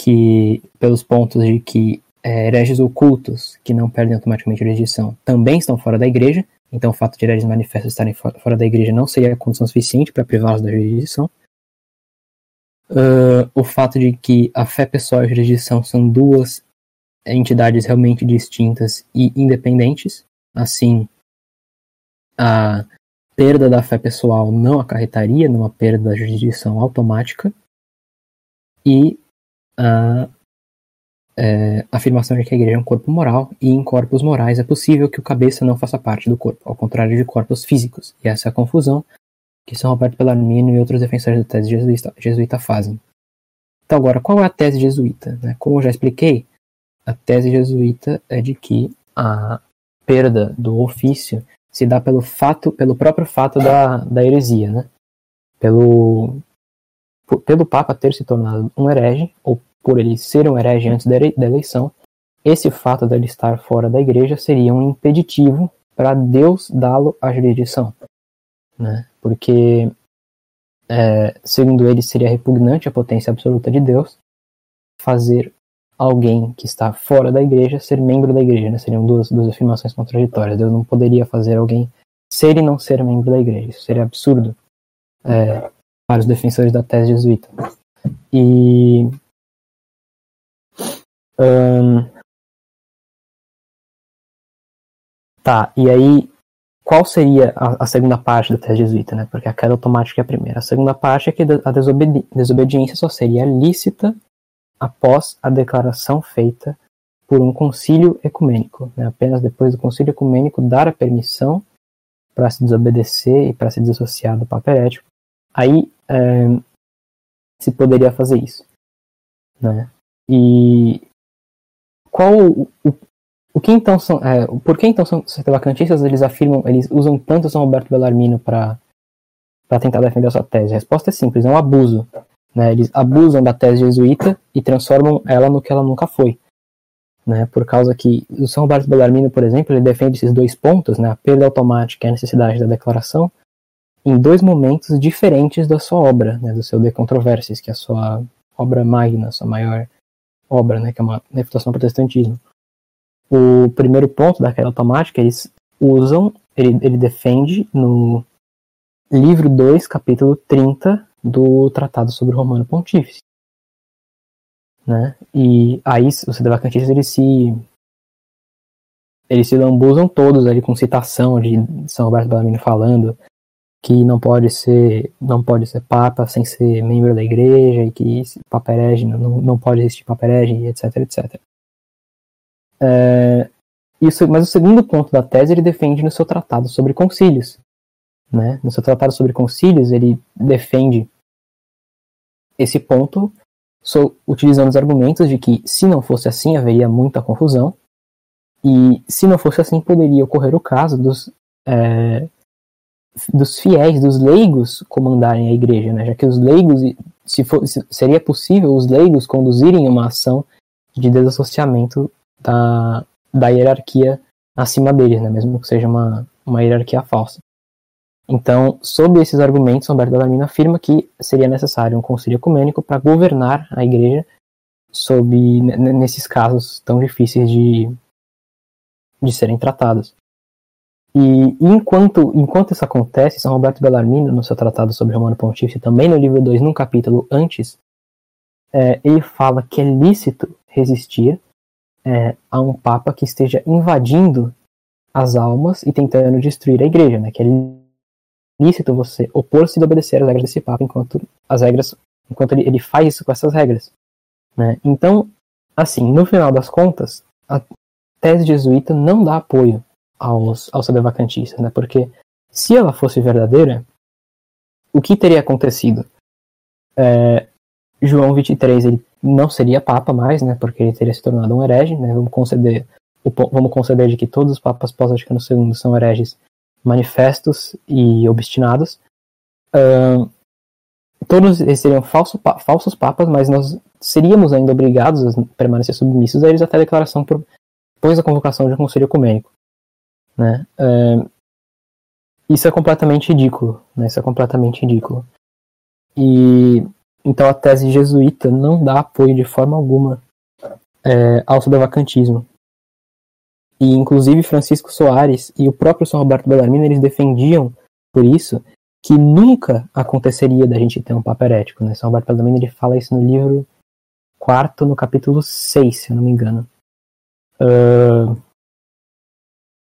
Que, pelos pontos de que é, hereges ocultos que não perdem automaticamente a jurisdição também estão fora da igreja, então, o fato de hereges manifestos estarem fora da igreja não seria condição suficiente para privá-los da jurisdição. Uh, o fato de que a fé pessoal e a jurisdição são duas entidades realmente distintas e independentes, assim, a perda da fé pessoal não acarretaria numa perda da jurisdição automática, e a é, afirmação de que a igreja é um corpo moral e em corpos morais é possível que o cabeça não faça parte do corpo, ao contrário de corpos físicos. E essa é a confusão que São Roberto Bellarmino e outros defensores da tese jesuíta, jesuíta fazem. Então agora, qual é a tese jesuíta? Né? Como eu já expliquei, a tese jesuíta é de que a perda do ofício se dá pelo fato, pelo próprio fato da, da heresia, né? Pelo, pelo Papa ter se tornado um herege, ou por ele ser um herege antes da eleição, esse fato dele estar fora da igreja seria um impeditivo para Deus dá-lo a jurisdição. Né? Porque, é, segundo ele, seria repugnante a potência absoluta de Deus fazer alguém que está fora da igreja ser membro da igreja. Né? Seriam duas, duas afirmações contraditórias. Deus não poderia fazer alguém ser e não ser membro da igreja. Isso seria absurdo é, para os defensores da tese jesuíta. E um... Tá, e aí, qual seria a, a, segunda parte da tese jesuíta, né? Porque a queda automática é a primeira. A segunda parte é que a desobedi desobediência só seria lícita após a declaração feita por um concílio ecumênico. Né? Apenas depois do concílio ecumênico dar a permissão para se desobedecer e para se desassociar do Papa herético, aí é, se poderia fazer isso. Né? E qual o, o, que então são, é, por que então são vacantistas eles afirmam, eles usam tanto São Roberto Bellarmino para para tentar defender a sua tese? A resposta é simples, é um abuso. Né? Eles abusam da tese jesuíta e transformam ela no que ela nunca foi. Né? Por causa que o São Roberto Bellarmino, por exemplo, ele defende esses dois pontos, né? a perda automática e a necessidade da declaração, em dois momentos diferentes da sua obra, né? do seu De Controversies, que é a sua obra magna, a sua maior obra, né? que é uma refutação ao protestantismo. O primeiro ponto da queda automática, eles usam, ele, ele defende no livro 2, capítulo 30 do Tratado sobre o Romano Pontífice. Né? E aí os sedevacantistas eles se eles se lambuzam todos ali com citação de São Roberto Bellarmino falando que não pode ser não pode ser papa sem ser membro da igreja e que papa herege, não, não pode existir papa herege, etc, etc. É, isso, mas o segundo ponto da tese ele defende no seu tratado sobre concílios. Né? No seu tratado sobre concílios, ele defende esse ponto so, utilizando os argumentos de que, se não fosse assim, haveria muita confusão, e se não fosse assim, poderia ocorrer o caso dos, é, dos fiéis, dos leigos comandarem a igreja, né? já que os leigos, se, for, se seria possível os leigos conduzirem uma ação de desassociamento da, da hierarquia acima deles, né? mesmo que seja uma, uma hierarquia falsa. Então, sob esses argumentos, Humberto Bellarmino afirma que seria necessário um concílio ecumênico para governar a igreja sob nesses casos tão difíceis de, de serem tratados. E enquanto, enquanto isso acontece, São Roberto Bellarmino, no seu tratado sobre Romano Pontífice, também no livro 2, num capítulo antes, é, ele fala que é lícito resistir é, a um Papa que esteja invadindo as almas e tentando destruir a igreja, né, que é lícito você opor-se e obedecer às regras desse Papa enquanto as regras, enquanto ele, ele faz isso com essas regras. Né? Então, assim, no final das contas, a tese jesuíta não dá apoio aos, aos sedevacantistas, né? porque se ela fosse verdadeira, o que teria acontecido? É, João 23 ele não seria papa mais, né? Porque ele teria se tornado um herege, né? Vamos conceder, vamos conceder de que todos os papas pós-Vaticano II são hereges manifestos e obstinados. Uh, todos eles seriam falso, falsos papas, mas nós seríamos ainda obrigados a permanecer submissos a eles até a declaração por, da convocação de um conselho ecumênico. Né? Isso é completamente ridículo. Né? Isso é completamente ridículo. E então a tese jesuíta não dá apoio de forma alguma é, ao sudevacantismo. E inclusive Francisco Soares e o próprio São Roberto Bellarmino eles defendiam por isso que nunca aconteceria da gente ter um papa herético. Né? São Roberto Bellarmino ele fala isso no livro quarto, no capítulo 6, se eu não me engano. Uh,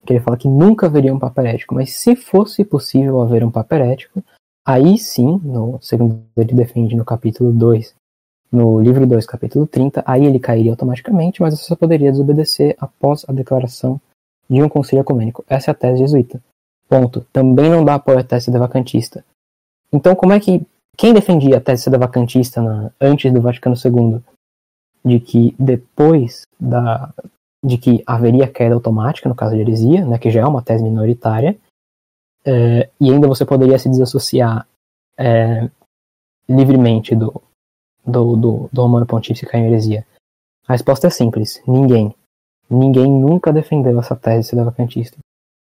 que ele fala que nunca haveria um papa herético, mas se fosse possível haver um papa herético, aí sim, no segundo ele defende no capítulo 2 no livro 2, capítulo 30, aí ele cairia automaticamente, mas você só poderia desobedecer após a declaração de um concílio ecumênico. Essa é a tese jesuíta. Ponto. Também não dá apoio à tese devacantista. Então, como é que. Quem defendia a tese devacantista na, antes do Vaticano II? De que depois da. de que haveria queda automática, no caso de heresia, né, que já é uma tese minoritária, é, e ainda você poderia se desassociar é, livremente do, do, do, do Romano Pontífice cair em heresia? A resposta é simples: ninguém. Ninguém nunca defendeu essa tese sedevacantista.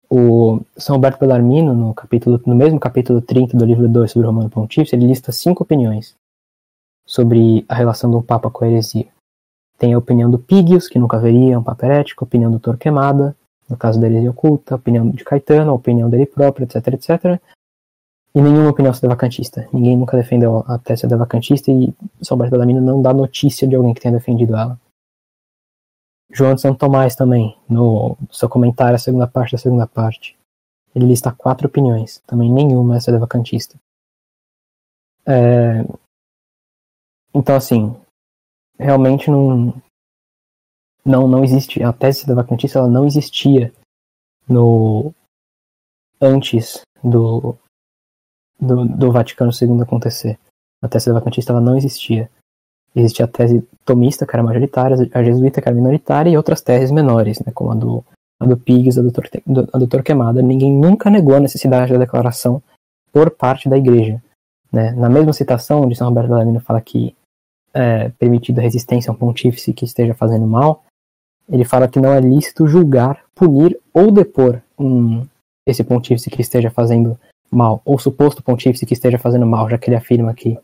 O São Roberto Bellarmino, no, capítulo, no mesmo capítulo 30 do livro 2 sobre o Romano Pontífice, ele lista cinco opiniões sobre a relação do Papa com a heresia. Tem a opinião do Pigius, que nunca haveria um Papa herético, a opinião do Torquemada, no caso da heresia oculta, a opinião de Caetano, a opinião dele próprio, etc, etc e nenhuma opinião vacantista. Ninguém nunca defendeu a tese vacantista e São Bellarmino não dá notícia de alguém que tenha defendido ela. João de Santo Tomás também, no seu comentário, a segunda parte da segunda parte, ele lista quatro opiniões, também nenhuma é sedevacantista. É... Então, assim, realmente não, não, não existe, a tese sedevacantista ela não existia no antes do, do, do Vaticano II acontecer. A tese vacantista ela não existia. Existia a tese tomista, que era majoritária, a jesuíta, que era minoritária, e outras teses menores, né, como a do, a do Pigs, a do, Torte, a do. Ninguém nunca negou a necessidade da declaração por parte da igreja. Né? Na mesma citação, onde São Roberto Bellarmino fala que é permitido a resistência a um pontífice que esteja fazendo mal, ele fala que não é lícito julgar, punir ou depor um, esse pontífice que esteja fazendo mal, ou suposto pontífice que esteja fazendo mal, já que ele afirma que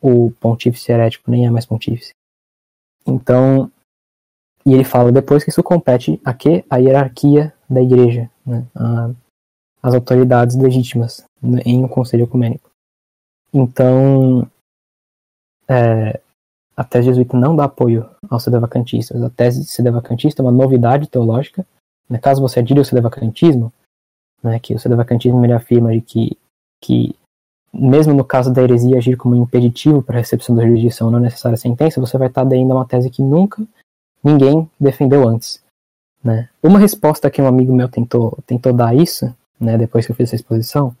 o pontífice herético nem é mais pontífice. Então, e ele fala depois que isso compete a quê? A hierarquia da igreja, né? a, as autoridades legítimas né? em um conselho ecumênico. Então, é, a tese jesuíta não dá apoio aos sedevacantistas. A tese sedevacantista é uma novidade teológica. Né? Caso você adire ao sedevacantismo, né, que o sedevacantismo ele afirma de que, que, mesmo no caso da heresia agir como impeditivo para a recepção da jurisdição não é necessária sentença, você vai estar aderindo a uma tese que nunca ninguém defendeu antes. Né? Uma resposta que um amigo meu tentou, tentou dar isso, né, depois que eu fiz essa exposição,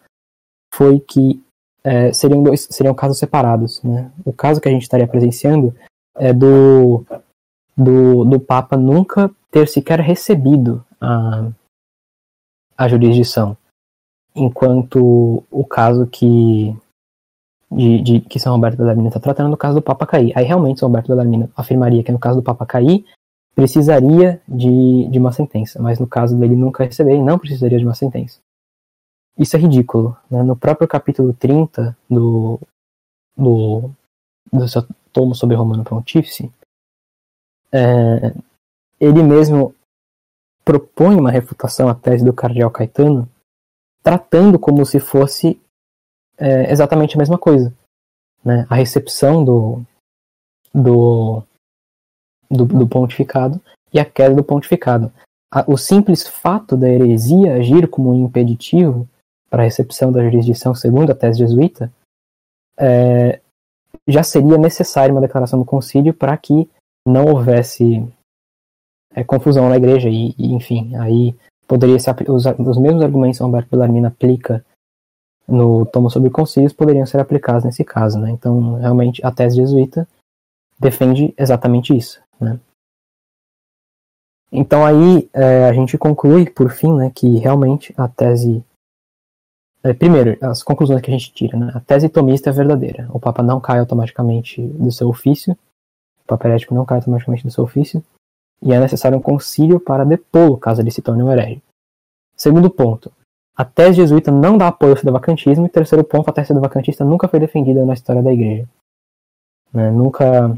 foi que é, seriam, dois, seriam casos separados. Né? O caso que a gente estaria presenciando é do, do, do Papa nunca ter sequer recebido a, a jurisdição, enquanto o caso que de, de, que São Roberto Bellarmino está tratando no caso do Papa cair. Aí realmente São Roberto Bellarmino afirmaria que no caso do Papa cair precisaria de, de uma sentença, mas no caso dele nunca receber, não precisaria de uma sentença. Isso é ridículo. Né? No próprio capítulo 30 do, do, do seu tomo sobre Romano Pontífice, é, ele mesmo propõe uma refutação à tese do cardeal Caetano, tratando como se fosse é, exatamente a mesma coisa. Né? A recepção do, do, do, do pontificado e a queda do pontificado. O simples fato da heresia agir como um impeditivo para a recepção da jurisdição segundo a tese jesuíta é, já seria necessária uma declaração do concílio para que não houvesse é, confusão na igreja e, e, enfim, aí poderia ser os, os mesmos argumentos que Humberto Bellarmino aplica no tomo sobre concílios poderiam ser aplicados nesse caso, né? Então, realmente, a tese jesuíta defende exatamente isso, né? Então aí é, a gente conclui, por fim, né, que realmente a tese primeiro, as conclusões que a gente tira, né? A tese tomista é verdadeira. O Papa não cai automaticamente do seu ofício. O Papa herético não cai automaticamente do seu ofício. E é necessário um concílio para depô-lo, caso ele se torne um herege. Segundo ponto, a tese jesuíta não dá apoio ao sedevacantismo. E terceiro ponto, a tese sedevacantista nunca foi defendida na história da igreja. Né? Nunca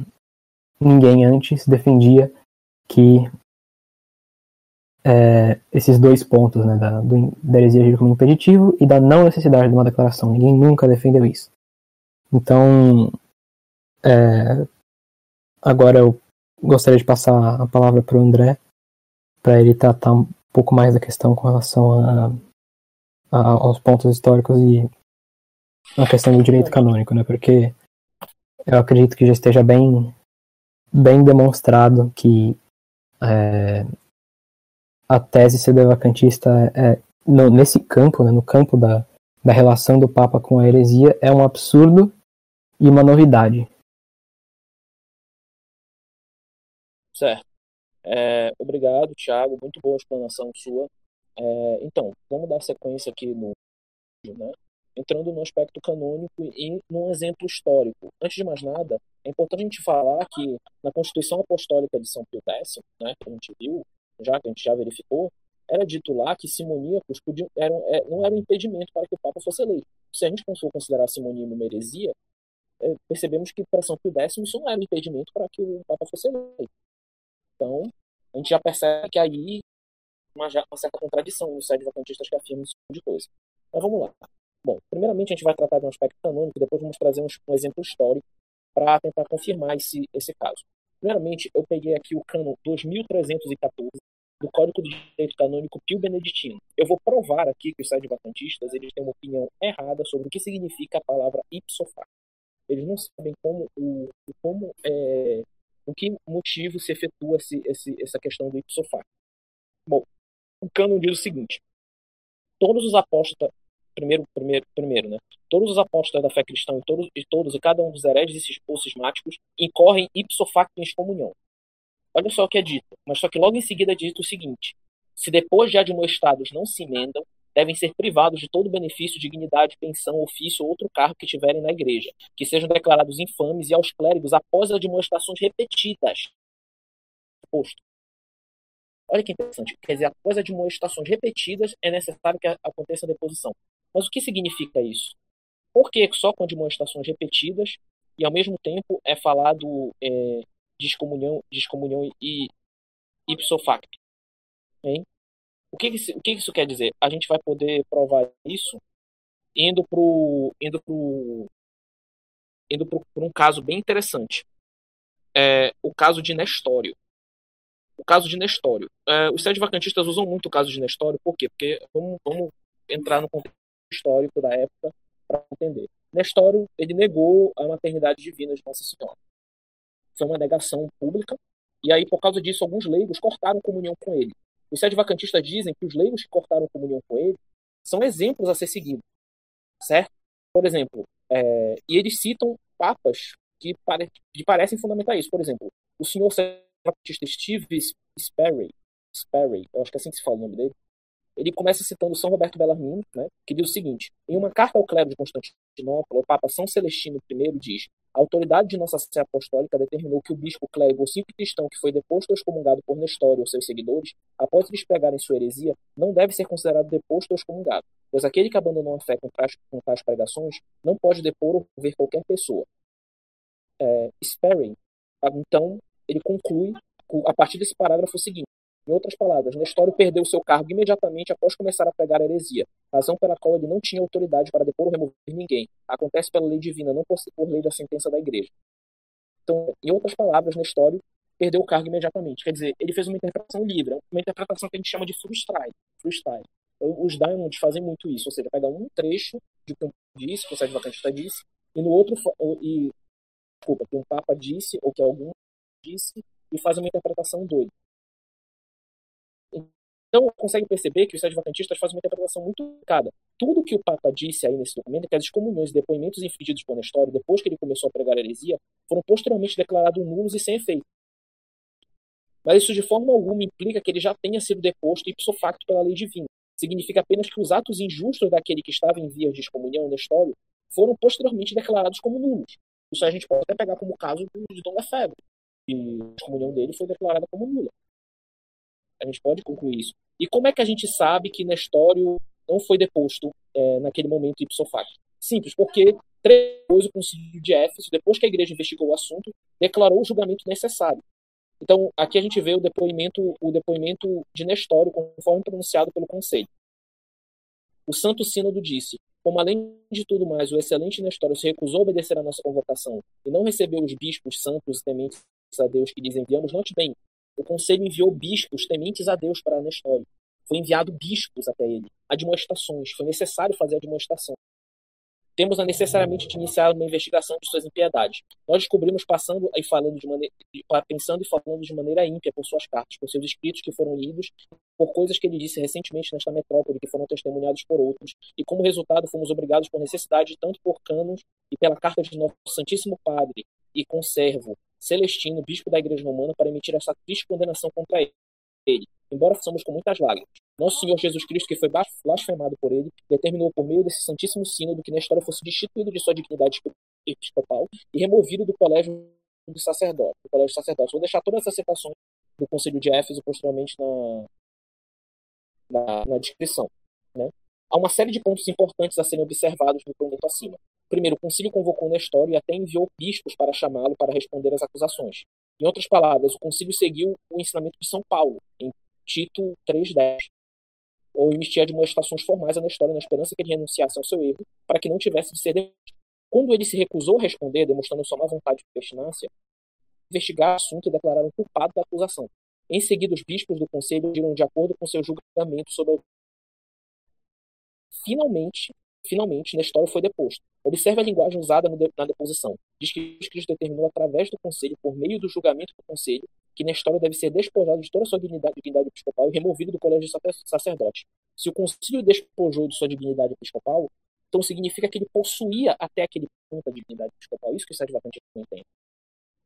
ninguém antes defendia que é, esses dois pontos, né, da, do, da heresia agir como impeditivo e da não necessidade de uma declaração. Ninguém nunca defendeu isso. Então, é, agora eu gostaria de passar a palavra para o André, para ele tratar um pouco mais da questão com relação a, a, aos pontos históricos e a questão do direito canônico, né? Porque eu acredito que já esteja bem, bem demonstrado que é, a tese sedevacantista é, no, nesse campo, né, no campo da, da relação do Papa com a heresia, é um absurdo e uma novidade. Certo. É, obrigado, Thiago. Muito boa explanação sua. É, então, vamos dar sequência aqui no né? entrando no aspecto canônico e num exemplo histórico. Antes de mais nada, é importante a gente falar que na Constituição Apostólica de São Pio X, né, que a gente viu, já que a gente já verificou, era dito lá que simoníacos podiam, eram, é, não era um impedimento para que o Papa fosse eleito. Se a gente for considerar simonia uma heresia, é, percebemos que para São Pio X isso não era um impedimento para que o Papa fosse eleito. Então, a gente já percebe que aí uma, uma certa contradição nos sede vacantistas que afirmam esse tipo de coisa. Mas vamos lá. Bom, primeiramente a gente vai tratar de um aspecto canônico, depois vamos trazer um, um exemplo histórico para tentar confirmar esse, esse caso. Primeiramente, eu peguei aqui o cano 2314 do Código de Direito Canônico Pio Beneditino. Eu vou provar aqui que os vacantistas eles têm uma opinião errada sobre o que significa a palavra ipso. Eles não sabem como o como é, o que motivo se efetua esse, esse, essa questão do ipso. Bom, o cânon diz o seguinte: todos os apóstolos primeiro, primeiro, primeiro, né? Todos os apóstolos da fé cristã e todos, e todos e cada um dos hereges ou cismáticos incorrem ipso facto em excomunhão. Olha só o que é dito, mas só que logo em seguida é dito o seguinte: se depois de admoestados não se emendam, devem ser privados de todo benefício, dignidade, pensão, ofício ou outro cargo que tiverem na igreja, que sejam declarados infames e aos clérigos após demonstrações repetidas. Posto. Olha que interessante. Quer dizer, após demonstrações repetidas, é necessário que aconteça a deposição. Mas o que significa isso? Por que só com demonstrações repetidas e ao mesmo tempo é falado é, descomunhão, descomunhão e ipso facto? Hein? O que, o que isso quer dizer? A gente vai poder provar isso indo para indo pro, indo pro, um caso bem interessante. É, o caso de Nestório. O caso de Nestório. É, os sete vacantistas usam muito o caso de Nestório, por quê? Porque vamos, vamos entrar no contexto histórico da época para entender. Nestório ele negou a maternidade divina de Nossa Senhora. Foi uma negação pública, e aí, por causa disso, alguns leigos cortaram comunhão com ele. Os sete vacantistas dizem que os leigos que cortaram comunhão com ele são exemplos a ser seguidos, certo? Por exemplo, é, e eles citam papas que, pare, que, parecem fundamentar isso. Por exemplo, o senhor Baptista Steve Sperry, Sperry, eu acho que é assim que se fala o nome dele, ele começa citando São Roberto Bellarmino, né, que diz o seguinte: em uma carta ao clero de Constantinopla, o Papa São Celestino I diz: a autoridade de Nossa Sé Apostólica determinou que o bispo clérigo ou simples cristão que foi deposto ou excomungado por Nestório ou seus seguidores, após eles pregarem sua heresia, não deve ser considerado deposto ou excomungado, pois aquele que abandonou a fé com tais, com tais pregações não pode depor ou ver qualquer pessoa. É, Sperry, então, ele conclui a partir desse parágrafo seguinte. Em outras palavras, Nestório perdeu seu cargo imediatamente após começar a pregar a heresia, razão pela qual ele não tinha autoridade para depor ou remover ninguém. Acontece pela lei divina, não por, lei da sentença da igreja. Então, em outras palavras, Nestório perdeu o cargo imediatamente. Quer dizer, ele fez uma interpretação livre, uma interpretação que a gente chama de freestyle. freestyle. Então, os Diamonds fazem muito isso, ou seja, pega um trecho de que um disse, que o Sérgio Vacantista disse, e no outro, e, desculpa, que um Papa disse, ou que algum disse, e faz uma interpretação doida. Então, consegue perceber que os sete vacantistas fazem uma interpretação muito complicada. Tudo que o Papa disse aí nesse documento é que as excomunhões e depoimentos infringidos por Nestório, depois que ele começou a pregar a heresia, foram posteriormente declarados nulos e sem efeito. Mas isso de forma alguma implica que ele já tenha sido deposto ipso facto pela lei divina. Significa apenas que os atos injustos daquele que estava em vias de excomunhão, Nestório, foram posteriormente declarados como nulos. Isso a gente pode até pegar como caso de Dom Lefebvre, que a excomunhão dele foi declarada como nula. A gente pode concluir isso. E como é que a gente sabe que Nestório não foi deposto é, naquele momento ipso facto? Simples, porque depois o concílio de Éfeso, depois que a igreja investigou o assunto, declarou o julgamento necessário. Então, aqui a gente vê o depoimento, o depoimento de Nestório, conforme pronunciado pelo conselho. O Santo Sínodo disse: como além de tudo mais o excelente Nestório se recusou a obedecer à nossa convocação e não recebeu os bispos santos e tementes a Deus que lhes enviamos, note bem, o conselho enviou bispos tementes a Deus para Nestório. Foi enviado bispos até ele, admoestações. Foi necessário fazer admoestação. Temos a necessariamente de iniciar uma investigação de suas impiedades. Nós descobrimos passando e falando de maneira, pensando e falando de maneira ímpia por suas cartas, por seus escritos que foram lidos, por coisas que ele disse recentemente nesta metrópole que foram testemunhados por outros, e como resultado fomos obrigados por necessidade, tanto por canos e pela carta de nosso Santíssimo Padre e conservo Celestino, bispo da Igreja Romana, para emitir essa triste condenação contra ele, embora façamos com muitas lágrimas. Nosso Senhor Jesus Cristo, que foi blasfemado por ele, determinou por meio desse Santíssimo Sínodo que história fosse destituído de sua dignidade episcopal e removido do colégio do sacerdote. Do colégio sacerdote. Vou deixar todas essas citações do Conselho de Éfeso posteriormente na, na, na descrição. Né? Há uma série de pontos importantes a serem observados no documento acima. Primeiro, o concílio convocou Nestório e até enviou bispos para chamá-lo para responder às acusações. Em outras palavras, o concílio seguiu o ensinamento de São Paulo, em Tito 3.10, ou emitia admoestações formais a Nestório na esperança que ele renunciasse ao seu erro, para que não tivesse de ser demitido. Quando ele se recusou a responder, demonstrando sua má vontade de pertinência, investigaram o assunto e declararam culpado da acusação. Em seguida, os bispos do conselho agiram de acordo com seu julgamento sobre a Finalmente, finalmente, Nestório foi deposto. Observe a linguagem usada na deposição. Diz que Cristo determinou através do conselho, por meio do julgamento do conselho, que Nestório deve ser despojado de toda a sua dignidade, dignidade episcopal e removido do colégio de sacerdote. Se o concílio despojou de sua dignidade episcopal, então significa que ele possuía até aquele ponto a dignidade episcopal. Isso que os sete vacantistas não entendem.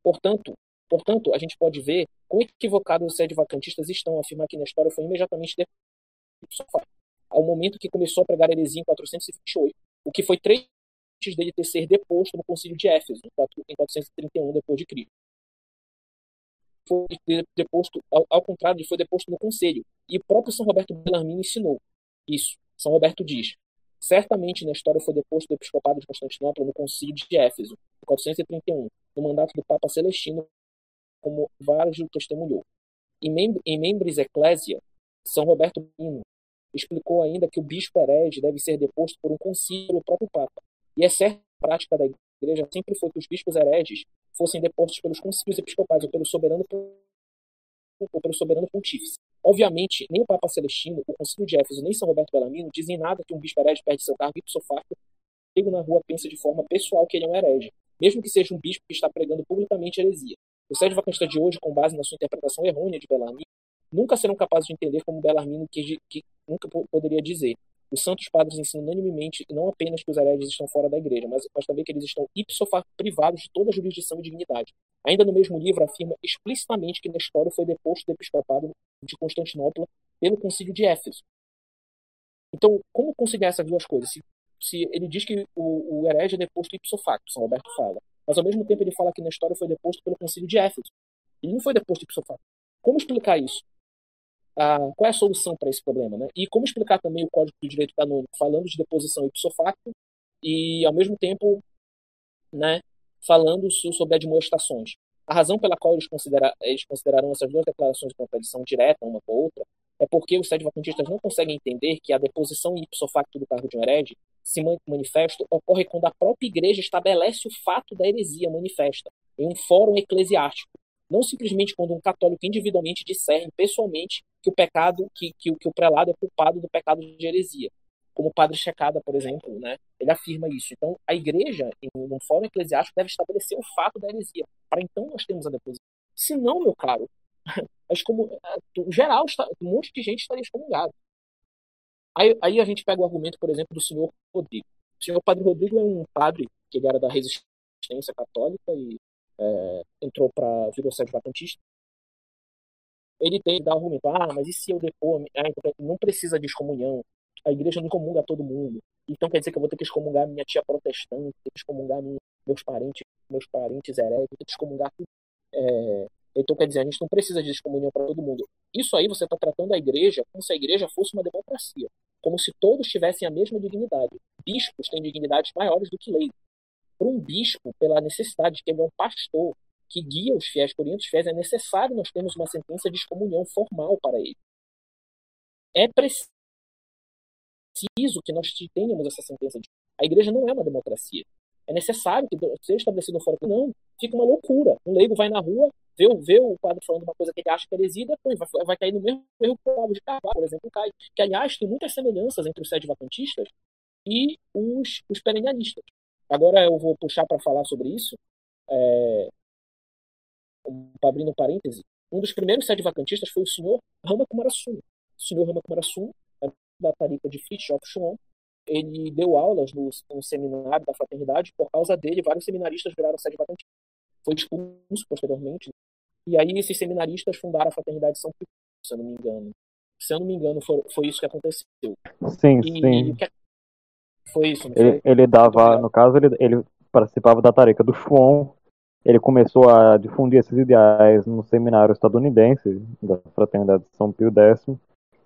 Portanto, portanto, a gente pode ver quão equivocados os sete vacantistas estão a afirmar que Nestório foi imediatamente deposto ao momento que começou a pregar heresia em 428, o que foi três antes dele ter ser deposto no concílio de Éfeso, em 431 depois de Cristo. Foi deposto, ao, contrário, ele foi deposto no conselho. E o próprio São Roberto Bellarmino ensinou isso. São Roberto diz: certamente na história foi deposto do episcopado de Constantinopla no concílio de Éfeso, em 431, no mandato do Papa Celestino, como Vargil testemunhou. Em, mem em Ecclesia, São Roberto Bellarmino explicou ainda que o bispo herege deve ser deposto por um concílio do próprio Papa. E é certa prática da igreja sempre foi que os bispos hereges fossem depostos pelos concílios episcopais ou pelo soberano ou pelo soberano pontífice. Obviamente, nem o Papa Celestino, o Concílio de Éfeso, nem São Roberto Bellarmino dizem nada que um bispo herege perde seu cargo ipso facto chega na rua pensa de forma pessoal que ele é um herege, mesmo que seja um bispo que está pregando publicamente heresia. Os sede vacantistas de hoje, com base na sua interpretação errônea de Bellarmino, nunca serão capazes de entender como Bellarmino que, que nunca poderia dizer. Os santos padres ensinam unanimemente não apenas que os hereges estão fora da igreja, mas, mas também que eles estão ipso facto privados de toda jurisdição e dignidade. Ainda no mesmo livro afirma explicitamente que Nestório foi deposto do episcopado de Constantinopla pelo concílio de Éfeso. Então, como conciliar essas duas coisas? Se, se ele diz que o, o herege é deposto ipso facto, São Roberto fala, mas ao mesmo tempo ele fala que Nestório foi deposto pelo concílio de Éfeso. Ele não foi deposto ipso facto. Como explicar isso? Qual é a solução para esse problema? Né? E como explicar também o Código do Direito Canônico falando de deposição ipso facto e, ao mesmo tempo, né, falando sobre admoestações. A razão pela qual eles, considera, eles consideraram essas duas declarações de contradição direta uma com a outra é porque os sedvacantistas não conseguem entender que a deposição ipso facto do cargo de um herege se manifesto ocorre quando a própria igreja estabelece o fato da heresia manifesta em um fórum eclesiástico, não simplesmente quando um católico individualmente discerne pessoalmente que o pecado, que, que, que o prelado é culpado do pecado de heresia, como o padre Checada, por exemplo, né? Ele afirma isso. Então, a igreja, em um fórum eclesiástico, deve estabelecer o fato da heresia, para então nós termos a deposição. Se não, meu caro, mas como geral, um monte de gente estaria excomungado. Aí, aí a gente pega o argumento, por exemplo, do senhor Rodrigo. O senhor Padre Rodrigo é um padre que era da resistência católica e é, entrou para virou sede vacantista. Ele tem dar argumento, ah, mas e se eu depor? Ah, então não precisa de excomunhão a igreja não comunga todo mundo. Então quer dizer que eu vou ter que excomungar minha tia protestante, ter que excomungar meus parentes, meus parentes heréticos, ter que excomungar tudo. É, então quer dizer, a gente não precisa de excomunhão para todo mundo. Isso aí você está tratando a igreja como se a igreja fosse uma democracia, como se todos tivessem a mesma dignidade. Bispos têm dignidades maiores do que leis. Para um bispo, pela necessidade de que ele é um pastor que guia os fiéis por os fiéis, é necessário nós termos uma sentença de excomunhão formal para ele. É preciso que nós tenhamos essa sentença. De... A igreja não é uma democracia. É necessário que seja estabelecido um fórum. Não, fica uma loucura. Um leigo vai na rua, vê, vê o padre falando uma coisa que ele acha que é heresia, depois vai, vai cair no mesmo erro que o Pablo de Carvalho, por exemplo, cai. Que, aliás, tem muitas semelhanças entre os sede vacantistas e os, os perennialistas. Agora eu vou puxar para falar sobre isso. É, abrindo um parêntese, um dos primeiros sede vacantistas foi o senhor Rama Kumarasun. O senhor Rama Kumarasun da tarifa de Fritjof Schumann. Ele deu aulas no, no, seminário da fraternidade. Por causa dele, vários seminaristas viraram sede vacante. Foi expulso posteriormente. E aí, esses seminaristas fundaram a fraternidade São Pio, se eu não me engano. Se eu não me engano, foi, foi isso que aconteceu. Sim, e, sim. Que... Foi isso, ele, ele, dava, no caso, ele, ele participava da tarefa do Schwann. Ele começou a difundir esses ideais no seminário estadunidense da Fraternidade São Pio X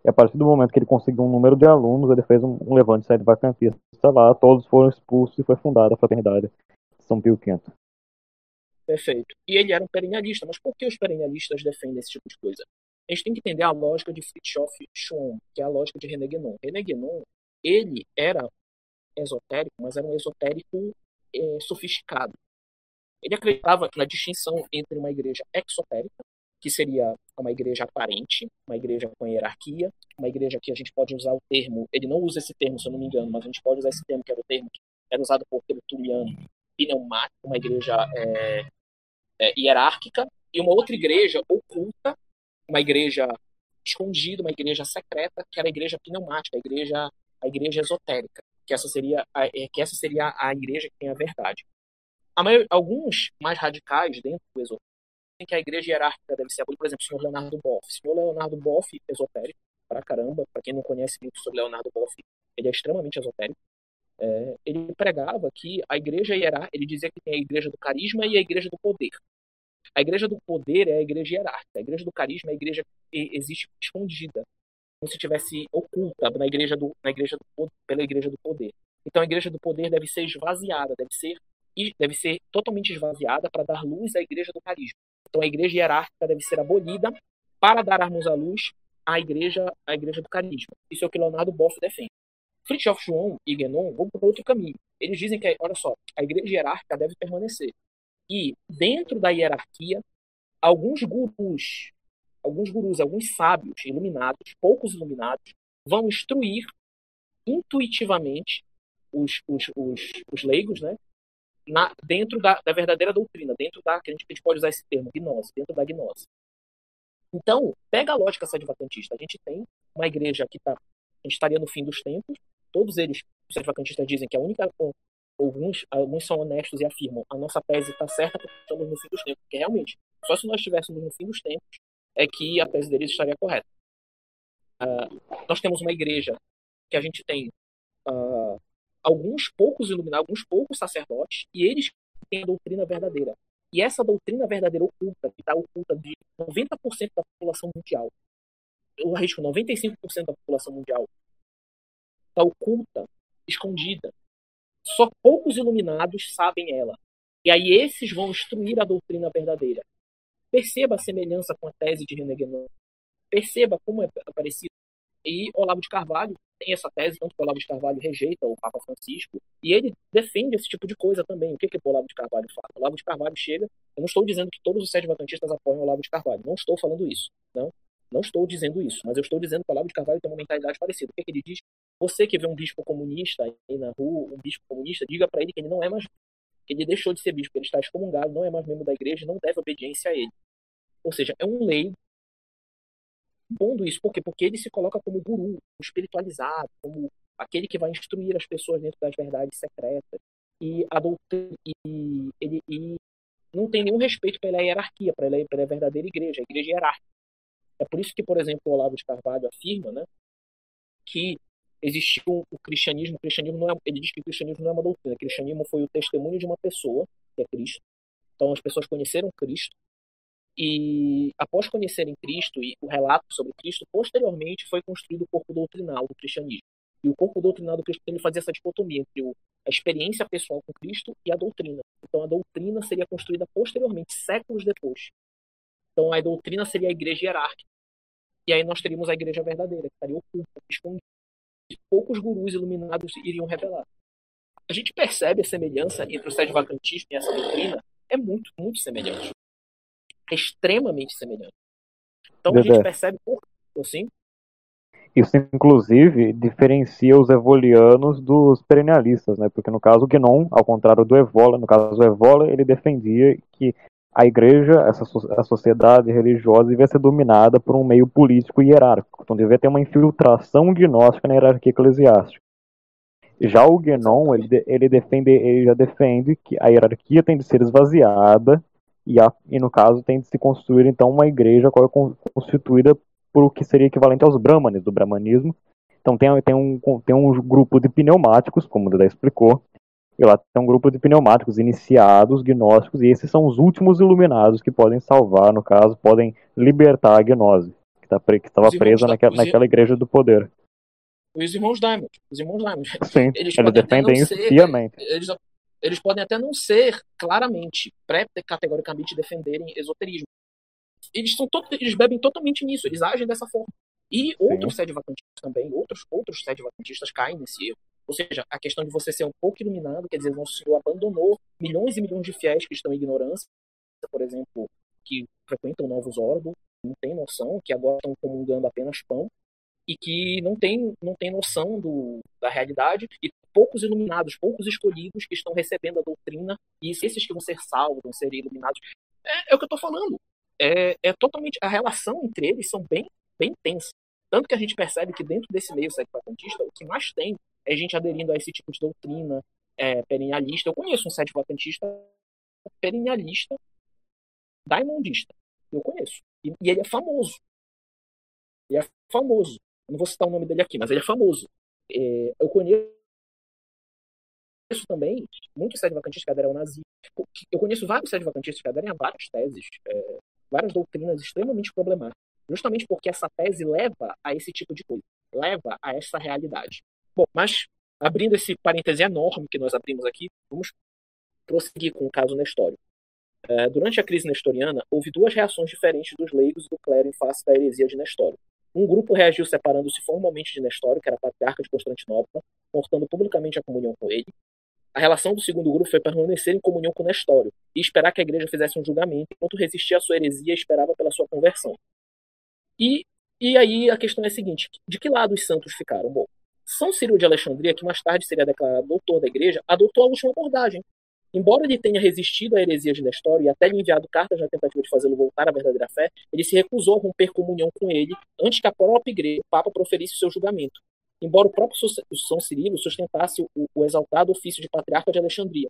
e a partir do momento que ele conseguiu um número de alunos, ele fez um, um levante de vacantista lá, todos foram expulsos e foi fundada a fraternidade São Pio V. Perfeito. E ele era um perennialista, mas por que os perennialistas defendem esse tipo de coisa? A gente tem que entender a lógica de Fritjof Schuon, que é a lógica de René Guénon. René Guénon, ele era esotérico, mas era um esotérico é, sofisticado. Ele acreditava na distinção entre uma igreja exotérica, que seria uma igreja aparente, uma igreja com hierarquia, uma igreja que a gente pode usar o termo, ele não usa esse termo, se eu não me engano, mas a gente pode usar esse termo, que era o termo que era usado por Tertuliano, pneumático, uma igreja é, é, hierárquica, e uma outra igreja oculta, uma igreja escondida, uma igreja secreta, que era a igreja pneumática, a igreja, a igreja esotérica, que essa seria a, é, que essa seria a igreja que tem a verdade. A maior, alguns mais radicais dentro do esotérico em que a igreja hierárquica deve ser abolida, por exemplo, o senhor Leonardo Boff. O senhor Leonardo Boff, esotérico, pra caramba. Para quem não conhece muito sobre Leonardo Boff, ele é extremamente esotérico. É, ele pregava que a igreja hierárquica, ele dizia que tem a igreja do carisma e a igreja do poder. A igreja do poder é a igreja hierárquica. A igreja do carisma é a igreja que existe escondida, como se tivesse oculta na igreja do, na igreja do, pela igreja do poder. Então a igreja do poder deve ser esvaziada, deve ser deve ser totalmente esvaziada para dar luz à igreja do carisma. Então a igreja hierárquica deve ser abolida para darmos à luz à igreja, à igreja do carisma. Isso é o que Leonardo Boff defende. Fritjof João e Guénon vão para outro caminho. Eles dizem que, olha só, a igreja hierárquica deve permanecer. E dentro da hierarquia, alguns gurus, alguns gurus, alguns sábios iluminados, poucos iluminados, vão instruir intuitivamente os, os, os, os leigos, né? Na, dentro da, da, verdadeira doutrina, dentro da, que a gente, pode usar esse termo, gnose, dentro da gnose. Então, pega a lógica sedevacantista. A gente tem uma igreja que está, a gente estaria no fim dos tempos, todos eles, os sedvacantistas dizem que a única, alguns, alguns são honestos e afirmam, a nossa tese está certa porque estamos no fim dos tempos, porque realmente, só se nós estivéssemos no fim dos tempos é que a tese deles estaria correta. Uh, nós temos uma igreja que a gente tem uh, alguns poucos iluminados, alguns poucos sacerdotes, e eles têm a doutrina verdadeira. E essa doutrina verdadeira oculta, que está oculta de 90% da população mundial, eu arrisco 95% da população mundial, está oculta, escondida. Só poucos iluminados sabem ela. E aí esses vão instruir a doutrina verdadeira. Perceba a semelhança com a tese de René Guénon. Perceba como é parecido. E Olavo de Carvalho tem essa tese, tanto que Olavo de Carvalho rejeita o Papa Francisco, e ele defende esse tipo de coisa também. O que, que o Olavo de Carvalho fala? O Olavo de Carvalho chega, eu não estou dizendo que todos os sete vacantistas apoiam o Olavo de Carvalho, não estou falando isso, não. Não estou dizendo isso, mas eu estou dizendo que o Olavo de Carvalho tem uma mentalidade parecida. O que, que ele diz? Você que vê um bispo comunista aí na rua, um bispo comunista, diga para ele que ele não é mais que ele deixou de ser bispo, que ele está excomungado, não é mais membro da igreja, não deve obediência a ele. Ou seja, é um lei pondo isso. Por quê? Porque ele se coloca como guru, espiritualizado, como aquele que vai instruir as pessoas dentro das verdades secretas. E a doutrina, e, ele e não tem nenhum respeito pela hierarquia, pela, pela verdadeira igreja, a igreja hierárquica. É por isso que, por exemplo, o Olavo de Carvalho afirma né, que existiu o cristianismo. O cristianismo não é, ele diz que o cristianismo não é uma doutrina. O cristianismo foi o testemunho de uma pessoa, que é Cristo. Então as pessoas conheceram Cristo, e após conhecerem Cristo e o relato sobre Cristo, posteriormente foi construído o corpo doutrinal do cristianismo. E o corpo doutrinal do cristianismo fazia essa dicotomia entre a experiência pessoal com Cristo e a doutrina. Então a doutrina seria construída posteriormente, séculos depois. Então a doutrina seria a igreja hierárquica. E aí nós teríamos a igreja verdadeira, que estaria oculta, escondida. E poucos gurus iluminados iriam revelar. A gente percebe a semelhança entre o sede vacantismo e essa doutrina, é muito, muito semelhante extremamente semelhante. Então a gente percebe por assim. Isso, inclusive, diferencia os evolianos dos perennialistas, né? Porque no caso o Gnon, ao contrário do Evola, no caso do Evola, ele defendia que a igreja, essa a sociedade religiosa, devia ser dominada por um meio político e hierárquico. Então devia ter uma infiltração gnóstica na hierarquia eclesiástica. Já o Guénon, ele, ele, defende, ele já defende que a hierarquia tem de ser esvaziada e, a, e no caso tem de se construir então uma igreja qual é constituída por o que seria equivalente aos brahmanes do brahmanismo. Então tem, tem, um, tem um grupo de pneumáticos, como o Dedé explicou, e lá tem um grupo de pneumáticos iniciados, gnósticos, e esses são os últimos iluminados que podem salvar, no caso, podem libertar a gnose, que tá estava presa naquela, naquela igreja do poder. Os irmãos Diamond. Os irmãos Diamond. Sim, eles, eles defendem isso fiamente. Eles, eles podem até não ser claramente, pré-categoricamente defenderem esoterismo. Eles são eles bebem totalmente nisso, eles agem dessa forma. E outros sede vacantistas também, outros outros sede vacantistas caem nesse erro. Ou seja, a questão de você ser um pouco iluminado, quer dizer, nosso Senhor abandonou milhões e milhões de fiéis que estão em ignorância, por exemplo, que frequentam novos órgãos, não tem noção, que agora estão comungando apenas pão, e que não tem, não tem noção do, da realidade, e poucos iluminados, poucos escolhidos que estão recebendo a doutrina, e esses que vão ser salvos, vão ser iluminados. É, é o que eu estou falando. É, é, totalmente. A relação entre eles são bem, bem tensa. Tanto que a gente percebe que dentro desse meio sétimo o que mais tem é gente aderindo a esse tipo de doutrina é, perennialista. Eu conheço um sétimo adventista perennialista daimondista. Eu conheço. E, e ele é famoso. Ele é famoso. não vou citar o nome dele aqui, mas ele é famoso. É, eu conheço também muitos sedevacantistas que aderem ao nazismo. Eu conheço vários sedevacantistas que aderem a várias teses, é, várias doutrinas extremamente problemáticas, justamente porque essa tese leva a esse tipo de coisa, leva a essa realidade. Bom, mas abrindo esse parêntese enorme que nós abrimos aqui, vamos prosseguir com o caso Nestório. É, durante a crise nestoriana, houve duas reações diferentes dos leigos e do clero em face da heresia de Nestório. Um grupo reagiu separando-se formalmente de Nestório, que era patriarca de Constantinopla, cortando publicamente a comunhão com ele. A relação do segundo grupo foi permanecer em comunhão com Nestório e esperar que a igreja fizesse um julgamento, enquanto resistia à sua heresia e esperava pela sua conversão. E, e aí a questão é a seguinte: de que lado os santos ficaram? Bom, São Cirilo de Alexandria, que mais tarde seria declarado doutor da igreja, adotou a última abordagem, Embora ele tenha resistido à heresia de Nestório e até lhe enviado cartas na tentativa de fazê-lo voltar à verdadeira fé, ele se recusou a romper comunhão com ele antes que a própria igreja, o Papa, proferisse o seu julgamento. Embora o próprio São Cirilo sustentasse o, o exaltado ofício de patriarca de Alexandria.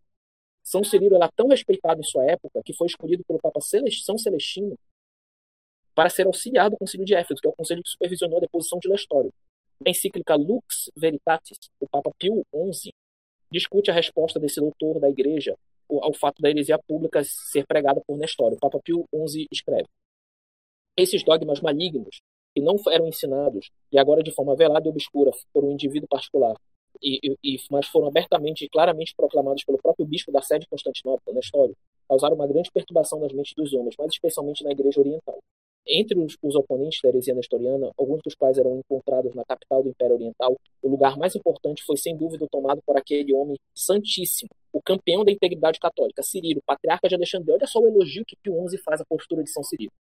São Cirilo era tão respeitado em sua época que foi escolhido pelo Papa São Celestino para ser auxiliar do Concílio de Éfeso, que é o conselho que supervisionou a deposição de Nestório. Na encíclica Lux Veritatis, o Papa Pio XI discute a resposta desse doutor da igreja ao fato da heresia pública ser pregada por Nestório. O Papa Pio XI escreve: Esses dogmas malignos, que não eram ensinados e agora de forma velada e obscura por um indivíduo particular, e, e, mas foram abertamente e claramente proclamados pelo próprio bispo da sede de Constantinopla, Nestório, causaram uma grande perturbação nas mentes dos homens, mas especialmente na igreja oriental. Entre os, os, oponentes da heresia nestoriana, alguns dos quais eram encontrados na capital do Império Oriental, o lugar mais importante foi sem dúvida tomado por aquele homem santíssimo, o campeão da integridade católica, Cirilo, patriarca de Alexandria. Olha só o elogio que Pio XI faz à postura de São Cirilo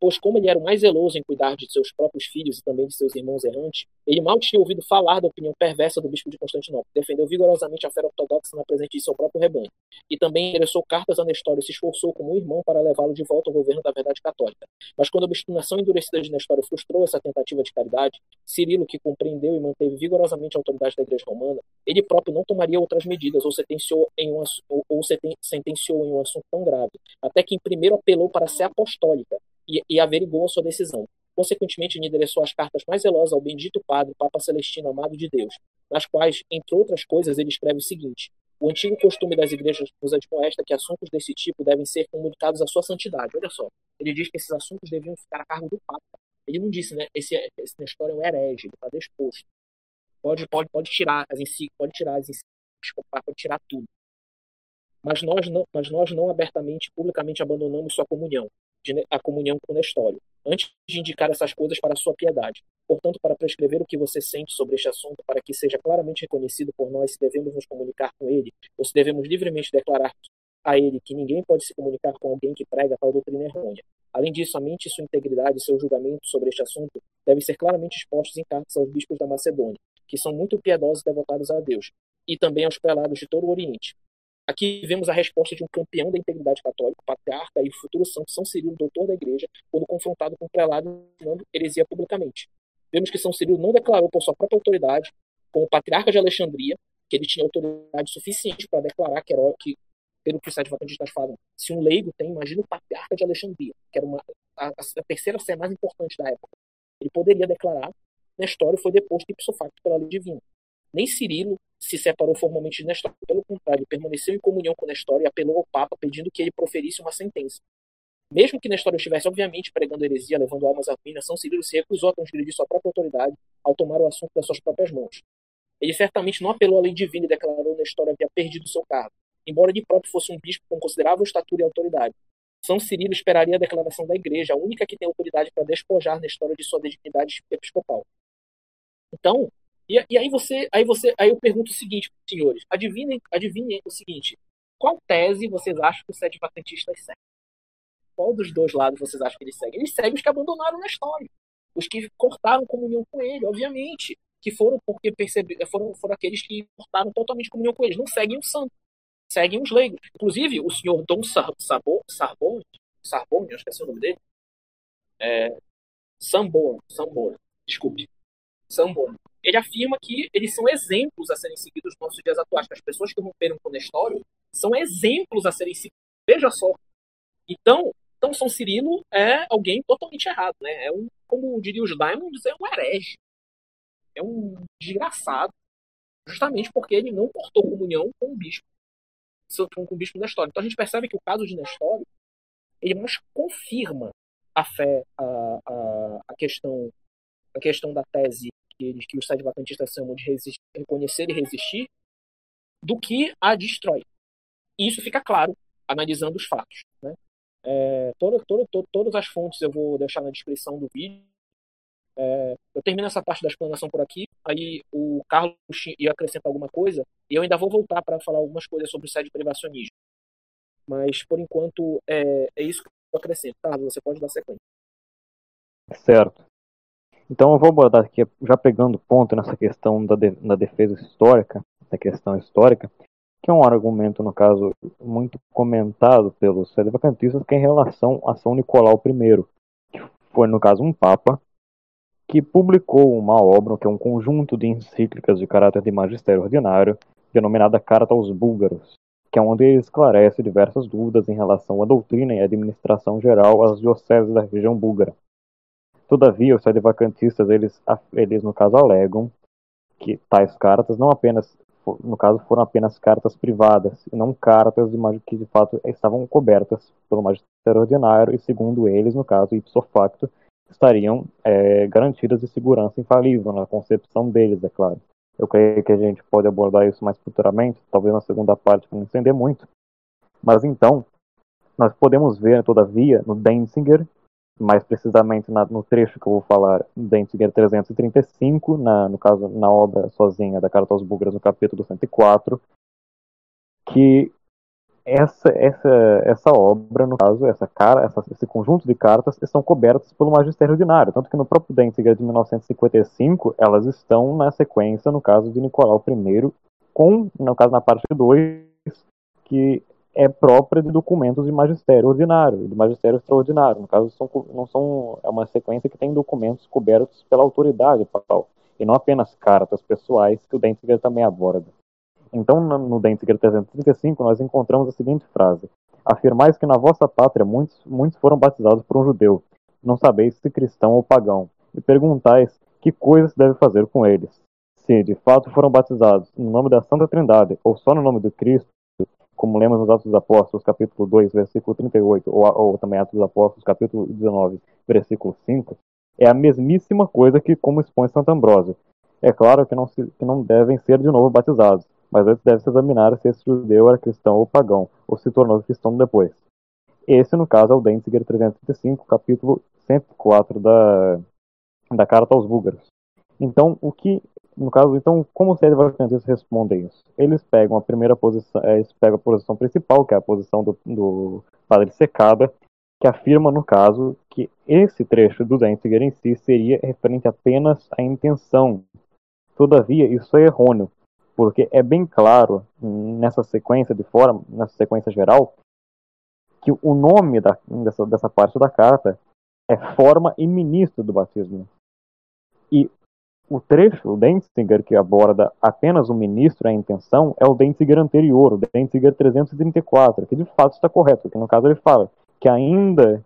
pois como ele era o mais zeloso em cuidar de seus próprios filhos e também de seus irmãos errantes, ele mal tinha ouvido falar da opinião perversa do bispo de Constantinopla, defendeu vigorosamente a fé ortodoxa na presença de seu próprio rebanho, e também endereçou cartas a Nestório e se esforçou como um irmão para levá-lo de volta ao governo da verdade católica. Mas quando a obstinação endurecida de Nestório frustrou essa tentativa de caridade, Cirilo, que compreendeu e manteve vigorosamente a autoridade da Igreja Romana, ele próprio não tomaria outras medidas ou sentenciou em um, ou sentenciou em um assunto tão grave, até que em primeiro apelou para ser apostólica, e, e averigou a sua decisão. Consequentemente, endereçou as cartas mais zelosas ao bendito Padre, Papa Celestino, amado de Deus, nas quais, entre outras coisas, ele escreve o seguinte: O antigo costume das igrejas nos admoesta que assuntos desse tipo devem ser comunicados à sua santidade. Olha só, ele diz que esses assuntos deviam ficar a cargo do Papa. Ele não disse, né? Esse, esse Nestor é um herege, ele está disposto. Pode, pode, pode tirar as encíclicas, pode tirar as encíclicas, pode tirar tudo. Mas nós não, mas nós não abertamente, publicamente abandonamos sua comunhão de, a comunhão com Nestório, antes de indicar essas coisas para sua piedade. Portanto, para prescrever o que você sente sobre este assunto, para que seja claramente reconhecido por nós se devemos nos comunicar com ele, ou se devemos livremente declarar a ele que ninguém pode se comunicar com alguém que prega tal doutrina errônea. Além disso, a mente, sua integridade e seu julgamento sobre este assunto devem ser claramente expostos em cartas aos bispos da Macedônia, que são muito piedosos e devotados a Deus, e também aos prelados de todo o Oriente, Aqui vemos a resposta de um campeão da integridade católica, patriarca e futuro santo São Cirilo, doutor da igreja, quando confrontado com o prelado ensinando heresia publicamente. Vemos que São Cirilo não declarou por sua própria autoridade, como patriarca de Alexandria, que ele tinha autoridade suficiente para declarar que era que, pelo que os sete vacantistas falam, se um leigo tem, imagina o patriarca de Alexandria, que era uma, a, a terceira sé mais importante da época. Ele poderia declarar, Nestório foi deposto ipso facto pela lei divina. Nem Cirilo se separou formalmente de Nestor. Pelo contrário, permaneceu em comunhão com Nestor e apelou ao Papa pedindo que ele proferisse uma sentença. Mesmo que Nestor estivesse, obviamente, pregando heresia, levando almas à ruína, São Cirilo se recusou a transgredir sua própria autoridade ao tomar o assunto das suas próprias mãos. Ele certamente não apelou à lei divina e declarou que Nestor havia perdido seu cargo, embora de próprio fosse um bispo com considerável estatura e autoridade. São Cirilo esperaria a declaração da igreja, a única que tem autoridade para despojar Nestor de sua dignidade episcopal. Então, e, e, aí você, aí você, aí eu pergunto o seguinte, senhores, adivinhem, adivinhem o seguinte: qual tese vocês acham que os sete patentistas seguem? Qual dos dois lados vocês acham que eles seguem? Eles seguem os que abandonaram na história, os que cortaram comunhão com ele, obviamente, que foram porque perceberam, foram, foram aqueles que cortaram totalmente comunhão com eles. Não seguem o santo, seguem os leigos. Inclusive, o senhor Dom Sar, Sarbon, Sarbon, Sarbon, eu esqueci o nome dele, é, Sambor, Sambor, desculpe, Sambor ele afirma que eles são exemplos a serem seguidos nos nossos dias atuais, que as pessoas que romperam com Nestório são exemplos a serem seguidos. Veja só. Então, então São Cirilo é alguém totalmente errado, né? É um, como diria os Diamonds, é um herege. é um desgraçado, justamente porque ele não cortou comunhão com o bispo, com o bispo Nestório. Então a gente percebe que o caso de Nestório ele mais confirma a fé, a, a, a questão a questão da tese que, eles, que os sete vacantistas chamam de resistir, reconhecer e resistir, do que a destrói. E isso fica claro analisando os fatos. Né? É, todo, todo, todo, todas as fontes eu vou deixar na descrição do vídeo. É, eu termino essa parte da explanação por aqui. Aí o Carlos ia acrescentar alguma coisa. E eu ainda vou voltar para falar algumas coisas sobre o sede privacionismo. Mas por enquanto é, é isso que eu acrescento. Carlos, você pode dar sequência. Certo. Então eu vou abordar aqui, já pegando ponto nessa questão da, de, da defesa histórica, da questão histórica, que é um argumento, no caso, muito comentado pelos sedevacantistas, que é em relação a São Nicolau I, que foi, no caso, um papa, que publicou uma obra, que é um conjunto de encíclicas de caráter de magistério ordinário, denominada Carta aos Búlgaros, que é onde ele esclarece diversas dúvidas em relação à doutrina e administração geral às dioceses da região búlgara. Todavia, os sedevacantistas, eles, eles no caso alegam que tais cartas não apenas, no caso, foram apenas cartas privadas, e não cartas de, que de fato estavam cobertas pelo magistério ordinário, e segundo eles, no caso, ipso facto, estariam é, garantidas de segurança infalível na concepção deles, é claro. Eu creio que a gente pode abordar isso mais futuramente, talvez na segunda parte, para não entender muito. Mas então, nós podemos ver, todavia, no Denzinger, mais precisamente na, no trecho que eu vou falar, Denzinger 335, na, no caso, na obra sozinha da Carta aos Búlgaros, no capítulo 104, que essa, essa, essa obra, no caso, essa cara, essa, esse conjunto de cartas, estão cobertas pelo magistério ordinário, tanto que no próprio Denzinger de 1955, elas estão na sequência, no caso de Nicolau I, com, no caso, na parte 2, que é própria de documentos de magistério ordinário, de magistério extraordinário. No caso, são, não são, é uma sequência que tem documentos cobertos pela autoridade papal, e não apenas cartas pessoais que o Denziger também aborda. Então, no Denziger 335, nós encontramos a seguinte frase: Afirmais que na vossa pátria muitos, muitos foram batizados por um judeu, não sabeis se cristão ou pagão, e perguntais que coisa se deve fazer com eles. Se de fato foram batizados no nome da Santa Trindade ou só no nome de Cristo, como lemos nos Atos dos Apóstolos, capítulo 2, versículo 38, ou, ou também Atos dos Apóstolos, capítulo 19, versículo 5, é a mesmíssima coisa que como expõe Santo Ambrósio. É claro que não, se, que não devem ser de novo batizados, mas antes deve-se examinar se esse judeu era cristão ou pagão, ou se tornou cristão depois. Esse, no caso, é o Denziger 335, capítulo 104 da, da Carta aos Búlgaros. Então, o que no caso, então, como os vacantes respondem isso? Eles pegam a primeira posição, é, eles pegam a posição principal, que é a posição do, do padre Secada, que afirma, no caso, que esse trecho do Denziger em si seria referente apenas à intenção. Todavia, isso é errôneo, porque é bem claro nessa sequência de forma, nessa sequência geral, que o nome da, dessa, dessa parte da carta é forma e ministro do batismo. E o trecho, o Denziger, que aborda apenas o ministro e a intenção, é o Denziger anterior, o Denziger 334, que de fato está correto, que no caso ele fala que ainda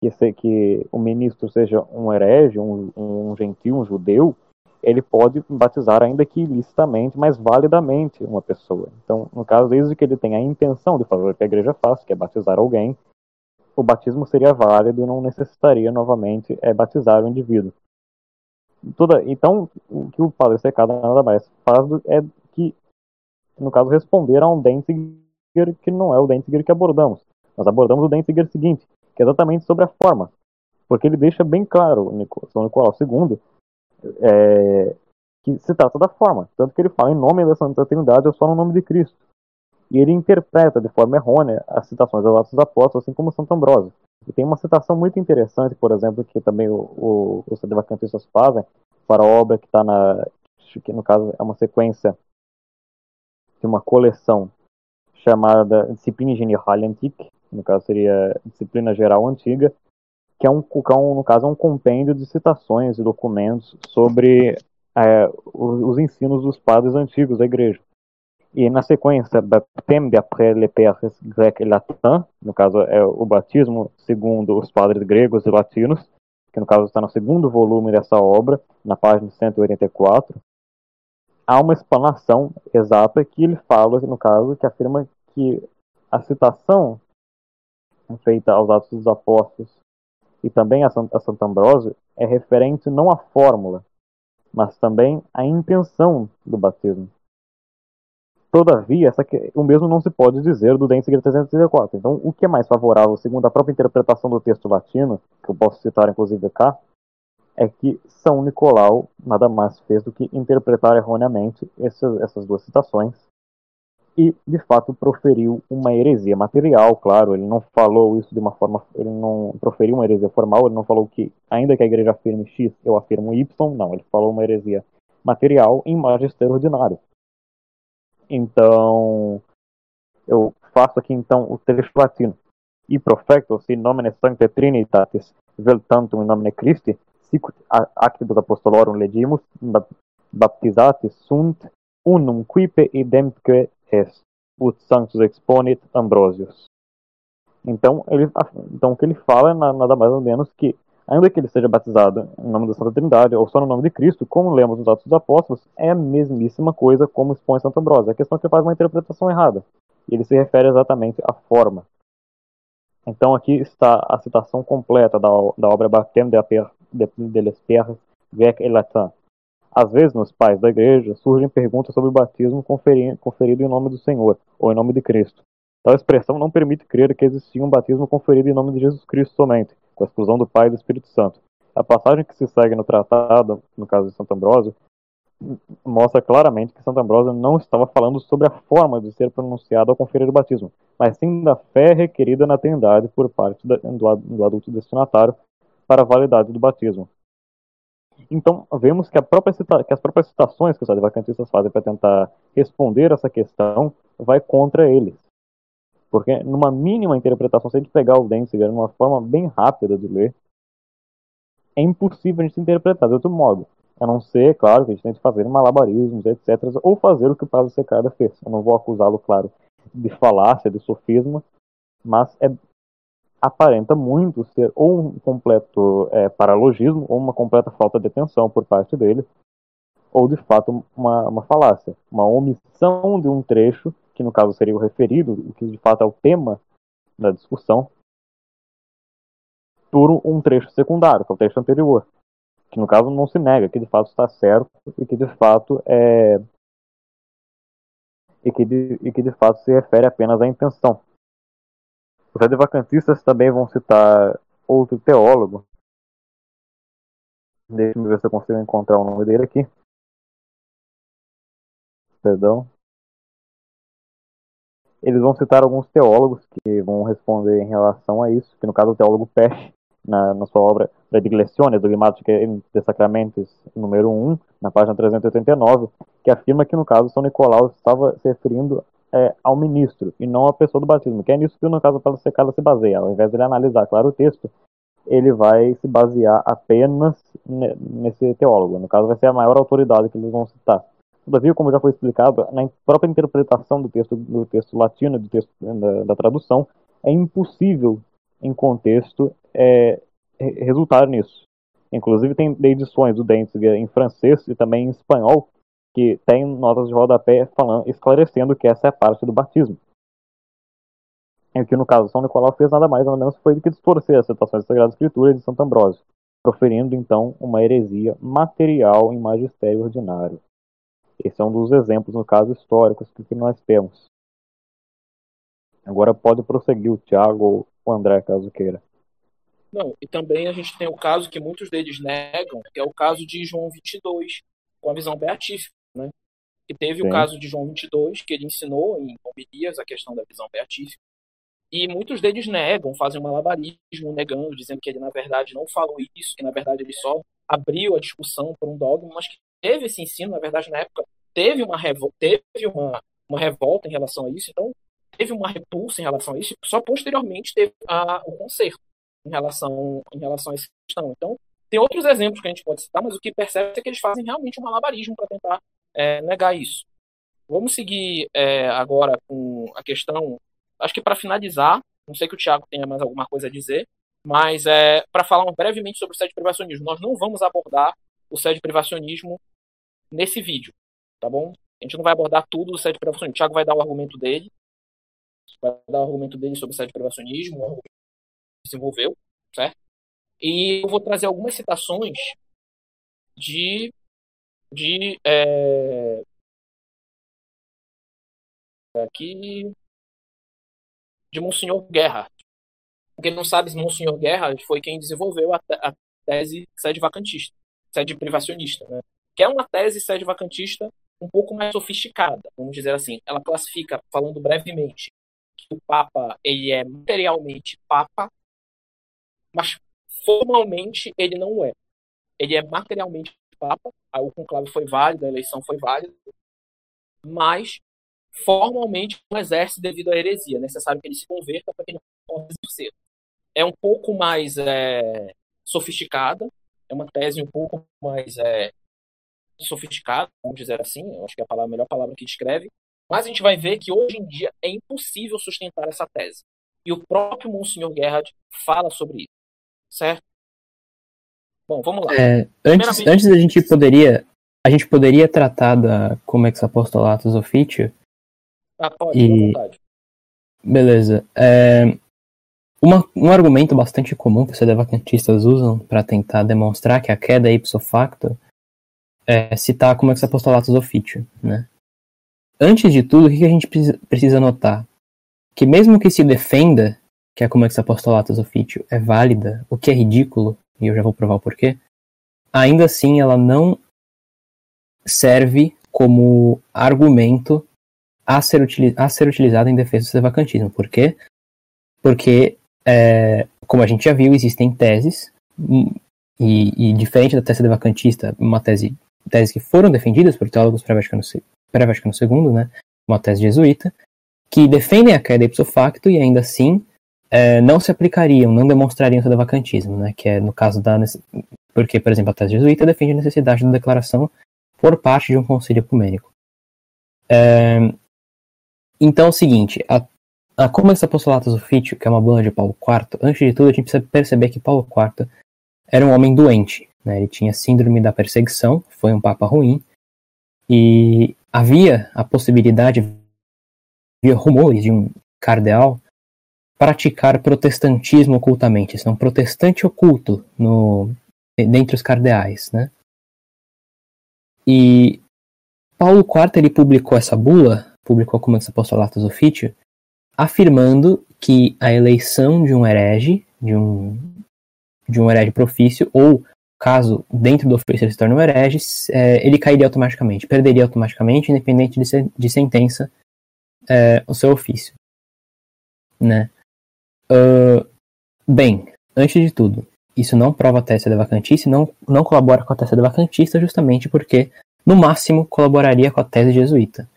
que, se, que o ministro seja um herege, um, um gentil, um judeu, ele pode batizar ainda que ilicitamente, mas validamente uma pessoa. Então, no caso, desde que ele tenha a intenção de fazer o que a igreja faz, que é batizar alguém, o batismo seria válido e não necessitaria novamente é, batizar o indivíduo toda, então, o que o padre secado nada mais faz é que, no caso, responder a um Denziger que não é o Denziger que abordamos. Nós abordamos o Denziger seguinte, que é exatamente sobre a forma. Porque ele deixa bem claro, São Nicolau II, é, que se trata da forma. Tanto que ele fala em nome da Santa Trindade ou só no nome de Cristo. E ele interpreta de forma errônea as citações dos Atos dos Apóstolos, assim como Santo Ambrósio. E tem uma citação muito interessante, por exemplo, que também o, o, os sedevacantistas fazem para a obra que está na. que no caso é uma sequência de uma coleção chamada Disciplina Geral Antique, no caso seria Disciplina Geral Antiga, que é um, que é um no caso é um compêndio de citações e documentos sobre é, os, os ensinos dos padres antigos da igreja. E na sequência, baptême d'après les pères grecs et latins, no caso é o batismo segundo os padres gregos e latinos, que no caso está no segundo volume dessa obra, na página 184, há uma explanação exata que ele fala, no caso, que afirma que a citação feita aos Atos dos Apóstolos e também a Santo Ambrósio é referente não à fórmula, mas também à intenção do batismo. Todavia, essa que, o mesmo não se pode dizer do Denziger 334. Então, o que é mais favorável, segundo a própria interpretação do texto latino, que eu posso citar inclusive cá, é que São Nicolau nada mais fez do que interpretar erroneamente essas, essas duas citações e, de fato, proferiu uma heresia material, claro, ele não falou isso de uma forma, ele não proferiu uma heresia formal, ele não falou que, ainda que a igreja afirme X, eu afirmo Y, não, ele falou uma heresia material em magistério ordinário. Então, eu faço aqui então o trecho latino. E profecto, si nomine sancte trinitatis vel tantum in nomine Christi, sicut actibus apostolorum legimus, baptizatis sunt unum quipe idemque est, ut sanctus exponit Ambrosius. Então, ele, então o que ele fala é nada mais ou menos que ainda que ele seja batizado em nome da Santa Trindade ou só no nome de Cristo, como lemos nos Atos dos Apóstolos, é a mesmíssima coisa como expõe Santo Ambrósio. A questão é que ele faz uma interpretação errada. Ele se refere exatamente à forma. Então aqui está a citação completa da, da obra Baptême de, de, de l'Espère Vec et Latin. Às vezes, nos pais da igreja, surgem perguntas sobre o batismo conferido em nome do Senhor, ou em nome de Cristo. Tal expressão não permite crer que existia um batismo conferido em nome de Jesus Cristo somente, com a exclusão do Pai e do Espírito Santo. A passagem que se segue no tratado, no caso de Santo Ambrósio, mostra claramente que Santo Ambrósio não estava falando sobre a forma de ser pronunciado ao conferir o batismo, mas sim da fé requerida na Trindade por parte do, adulto destinatário para a validade do batismo. Então, vemos que, cita, que, as próprias citações que os advocantistas fazem para tentar responder essa questão vai contra eles. Porque numa mínima interpretação, se a gente pegar o Denziger de uma forma bem rápida de ler, é impossível a gente interpretar de outro modo. A não ser, claro, que a gente tente fazer malabarismos, etc. Ou fazer o que o Pablo Secada fez. Eu não vou acusá-lo, claro, de falácia, de sofisma, mas é, aparenta muito ser ou um completo é, paralogismo, ou uma completa falta de atenção por parte dele, ou de fato uma, uma falácia, uma omissão de um trecho que no caso seria o referido, o que de fato é o tema da discussão, por um trecho secundário, que é o trecho anterior, que no caso não se nega, que de fato está certo e que de fato é e que de, e que de fato se refere apenas à intenção. Os advocantistas também vão citar outro teólogo. Deixa eu ver se eu consigo encontrar o nome dele aqui. Perdão eles vão citar alguns teólogos que vão responder em relação a isso, que no caso o teólogo Pesch, na, na sua obra Predilecciones Dogmática de Sacramentos, número 1, na página 389, que afirma que no caso São Nicolau estava se referindo é, ao ministro e não à pessoa do batismo, que é nisso que no caso Paulo Secada se baseia. Ao invés de ele analisar, claro, o texto, ele vai se basear apenas nesse teólogo. No caso, vai ser a maior autoridade que eles vão citar. Todavia, como já foi explicado, na própria interpretação do texto, do texto latino, do texto da, da tradução, é impossível, em contexto, é, resultar nisso. Inclusive, tem edições do Danziger em francês e também em espanhol, que tem notas de rodapé falando, esclarecendo que essa é a parte do batismo. E que, no caso, São Nicolau fez nada mais nada menos foi do que distorcer as citações da Sagrada Escritura de Santo Ambrósio, proferindo, então, uma heresia material em magistério ordinário. Esse é um dos exemplos, no caso, históricos que nós temos. Agora pode prosseguir o Tiago ou o André, caso queira. Não, e também a gente tem o caso que muitos deles negam, que é o caso de João 22, com a visão beatífica, né? Que teve Sim. o caso de João 22, que ele ensinou em homilias a questão da visão beatífica. E muitos deles negam, fazem um malabarismo negando, dizendo que ele na verdade não falou isso, que na verdade ele só abriu a discussão por um dogma, mas que teve esse ensino, na verdade, na época, teve uma, revol teve uma, uma revolta em relação a isso, então teve uma repulsa em relação a isso, só posteriormente teve a, o conserto em relação, em relação a essa questão. Então, tem outros exemplos que a gente pode citar, mas o que percebe é que eles fazem realmente um malabarismo para tentar é, negar isso. Vamos seguir é, agora com a questão, acho que para finalizar, não sei que o Thiago tenha mais alguma coisa a dizer, Mas é, para falar brevemente sobre o sede privacionismo, nós não vamos abordar o sede privacionismo nesse vídeo, tá bom? A gente não vai abordar tudo do sede privacionismo. O Thiago vai dar o argumento dele, vai dar o argumento dele sobre o sede privacionismo, o argumento que desenvolveu, certo? E eu vou trazer algumas citações de de é, aqui de Monsenhor Guerra. Quem não sabe, Monsenhor Guerra foi quem desenvolveu a, a tese sede vacantista, sede privacionista, né? Que é uma tese sede vacantista um pouco mais sofisticada, vamos dizer assim. Ela classifica, falando brevemente, que o Papa ele é materialmente Papa, mas formalmente ele não é. Ele é materialmente Papa, o conclave foi válido, a eleição foi válida, mas formalmente não exerce devido à heresia. É necessário que ele se converta para que ele possa exercer. É um pouco mais é, sofisticada, é uma tese um pouco mais é, sofisticada, vamos dizer assim, eu acho que é a, palavra, a melhor palavra que descreve, mas a gente vai ver que hoje em dia é impossível sustentar essa tese. E o próprio Monsenhor Gerhard fala sobre isso, certo? Bom, vamos lá. É, antes, antes a gente poderia a gente poderia tratar da Comex Apostolatus Officio ah, pode, e... vontade. Beleza. É... Uma, um argumento bastante comum que os sedevacantistas usam para tentar demonstrar que a queda é ipso facto é citar como é que se apostolatus officio, né? Antes de tudo, o que a gente precisa notar? Que mesmo que se defenda que a como é que se apostolatus officio é válida, o que é ridículo, e eu já vou provar o porquê, ainda assim ela não serve como argumento a ser, a ser utilizada em defesa do sedevacantismo. Por quê? Porque, é, como a gente já viu, existem teses, hum, e, e diferente da tese sedevacantista, uma tese, teses que foram defendidas por teólogos pré-Vaticano pré II, né, uma tese jesuíta, que defendem a queda ipso facto e ainda assim é, não se aplicariam, não demonstrariam o sedevacantismo, né, que é no caso da... Porque, por exemplo, a tese jesuíta defende a necessidade da declaração por parte de um concílio ecumênico. É, então é o seguinte, a, a Comex Apostolatus Officio, que é uma bula de Paulo IV, antes de tudo a gente precisa perceber que Paulo IV era um homem doente, né? ele tinha síndrome da perseguição, foi um papa ruim, e havia a possibilidade, havia rumores de um cardeal praticar protestantismo ocultamente, um protestante oculto no, dentre os cardeais, né? E Paulo IV ele publicou essa bula publicou como Apostolatus Officio, afirmando que a eleição de um herege, de um, de um herege profício, ou caso dentro do ofício ele se torne um herege, é, ele cairia automaticamente, perderia automaticamente, independente de, de sentença, é, o seu ofício. Né? Uh, bem, antes de tudo, isso não prova a tese da vacantice, não, não colabora com a tese da vacantista, justamente porque, no máximo, colaboraria com a tese jesuíta.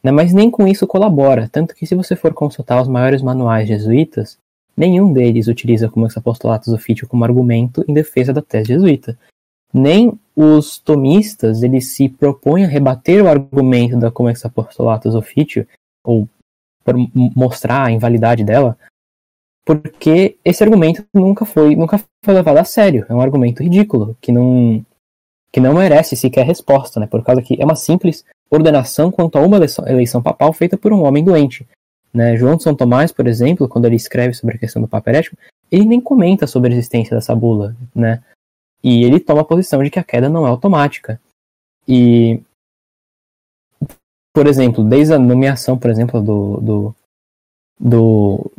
Né, mas nem com isso colabora, tanto que se você for consultar os maiores manuais jesuítas, nenhum deles utiliza como apostolatus ofício como argumento em defesa da tese jesuíta. Nem os tomistas eles se propõem a rebater o argumento da Comex Apostolatus Officio, ou mostrar a invalidade dela, porque esse argumento nunca foi, nunca foi levado a sério. É um argumento ridículo, que não, que não merece sequer resposta, né? Por causa que é uma simples ordenação quanto a uma eleição papal feita por um homem doente. Né? João São Tomás, por exemplo, quando ele escreve sobre a questão do Papa herético, ele nem comenta sobre a existência dessa bula, né? E ele toma a posição de que a queda não é automática. E, por exemplo, desde a nomeação, por exemplo, do, do, do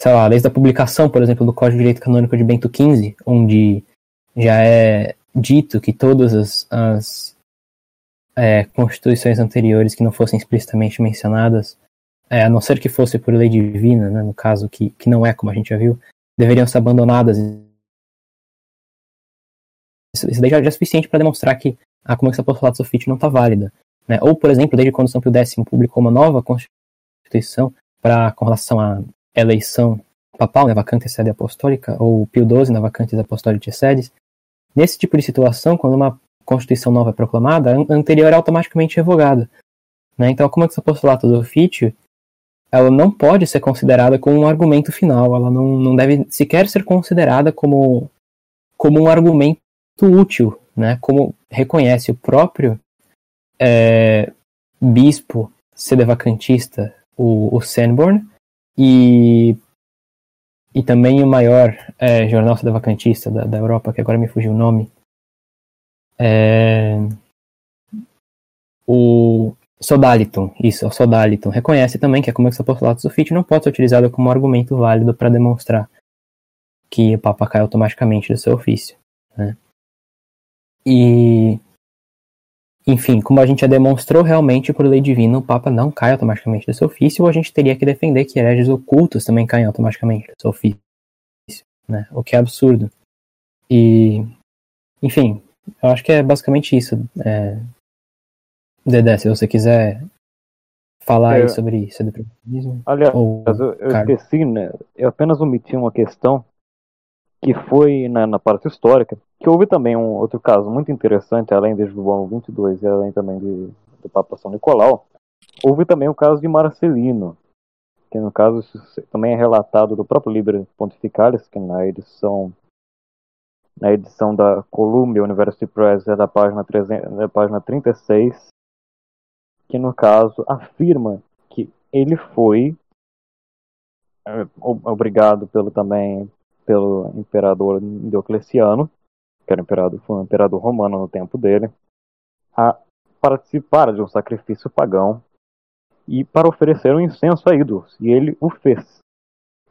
sei lá, desde a publicação, por exemplo, do Código de Direito Canônico de Bento XV, onde já é dito que todas as, as é, constituições anteriores que não fossem explicitamente mencionadas, é, a não ser que fosse por lei divina, né, no caso, que, que não é como a gente já viu, deveriam ser abandonadas. Isso, isso daí já é suficiente para demonstrar que a Convenção Apostolato Sofite não está válida. Né? Ou, por exemplo, desde quando São Pio X publicou uma nova constituição para com relação à eleição papal, né, vacante sede apostólica, ou Pio XII na vacante apostólica sedes, nesse tipo de situação, quando uma Constituição nova é proclamada, a anterior é automaticamente revogada. Né? Então, é que esse postulato do ofício ela não pode ser considerada como um argumento final, ela não, não deve sequer ser considerada como, como um argumento útil, né? Como reconhece o próprio é, bispo sedevacantista, o, o Sanborn, e, e também o maior é, jornal sedevacantista da, da Europa, que agora me fugiu o nome, é, o Sodaliton, isso, Sodaliton, reconhece também que a Convenção Apostolato Sufite não pode ser utilizada como argumento válido para demonstrar que o Papa cai automaticamente do seu ofício. Né? E, enfim, como a gente já demonstrou, realmente, por lei divina, o Papa não cai automaticamente do seu ofício, ou a gente teria que defender que hereges ocultos também caem automaticamente do seu ofício. Né? O que é absurdo. E, enfim, eu acho que é basicamente isso. É... Dedé, se você quiser falar é... sobre sedentarismo. Aliás, ou... eu, eu esqueci, né? Eu apenas omiti uma questão que foi na, na, parte histórica, que houve também um outro caso muito interessante, além de João 22 e além também de, do Papa São Nicolau, houve também o caso de Marcelino, que no caso também é relatado do próprio Liber Pontificalis, que na edição na edição da Columbia University Press é da página, 300, da página 36, que no caso afirma que ele foi é, obrigado pelo também pelo imperador Diocleciano, que era imperador, foi um imperador romano no tempo dele, a participar de um sacrifício pagão e para oferecer um incenso a ídolos, e ele o fez.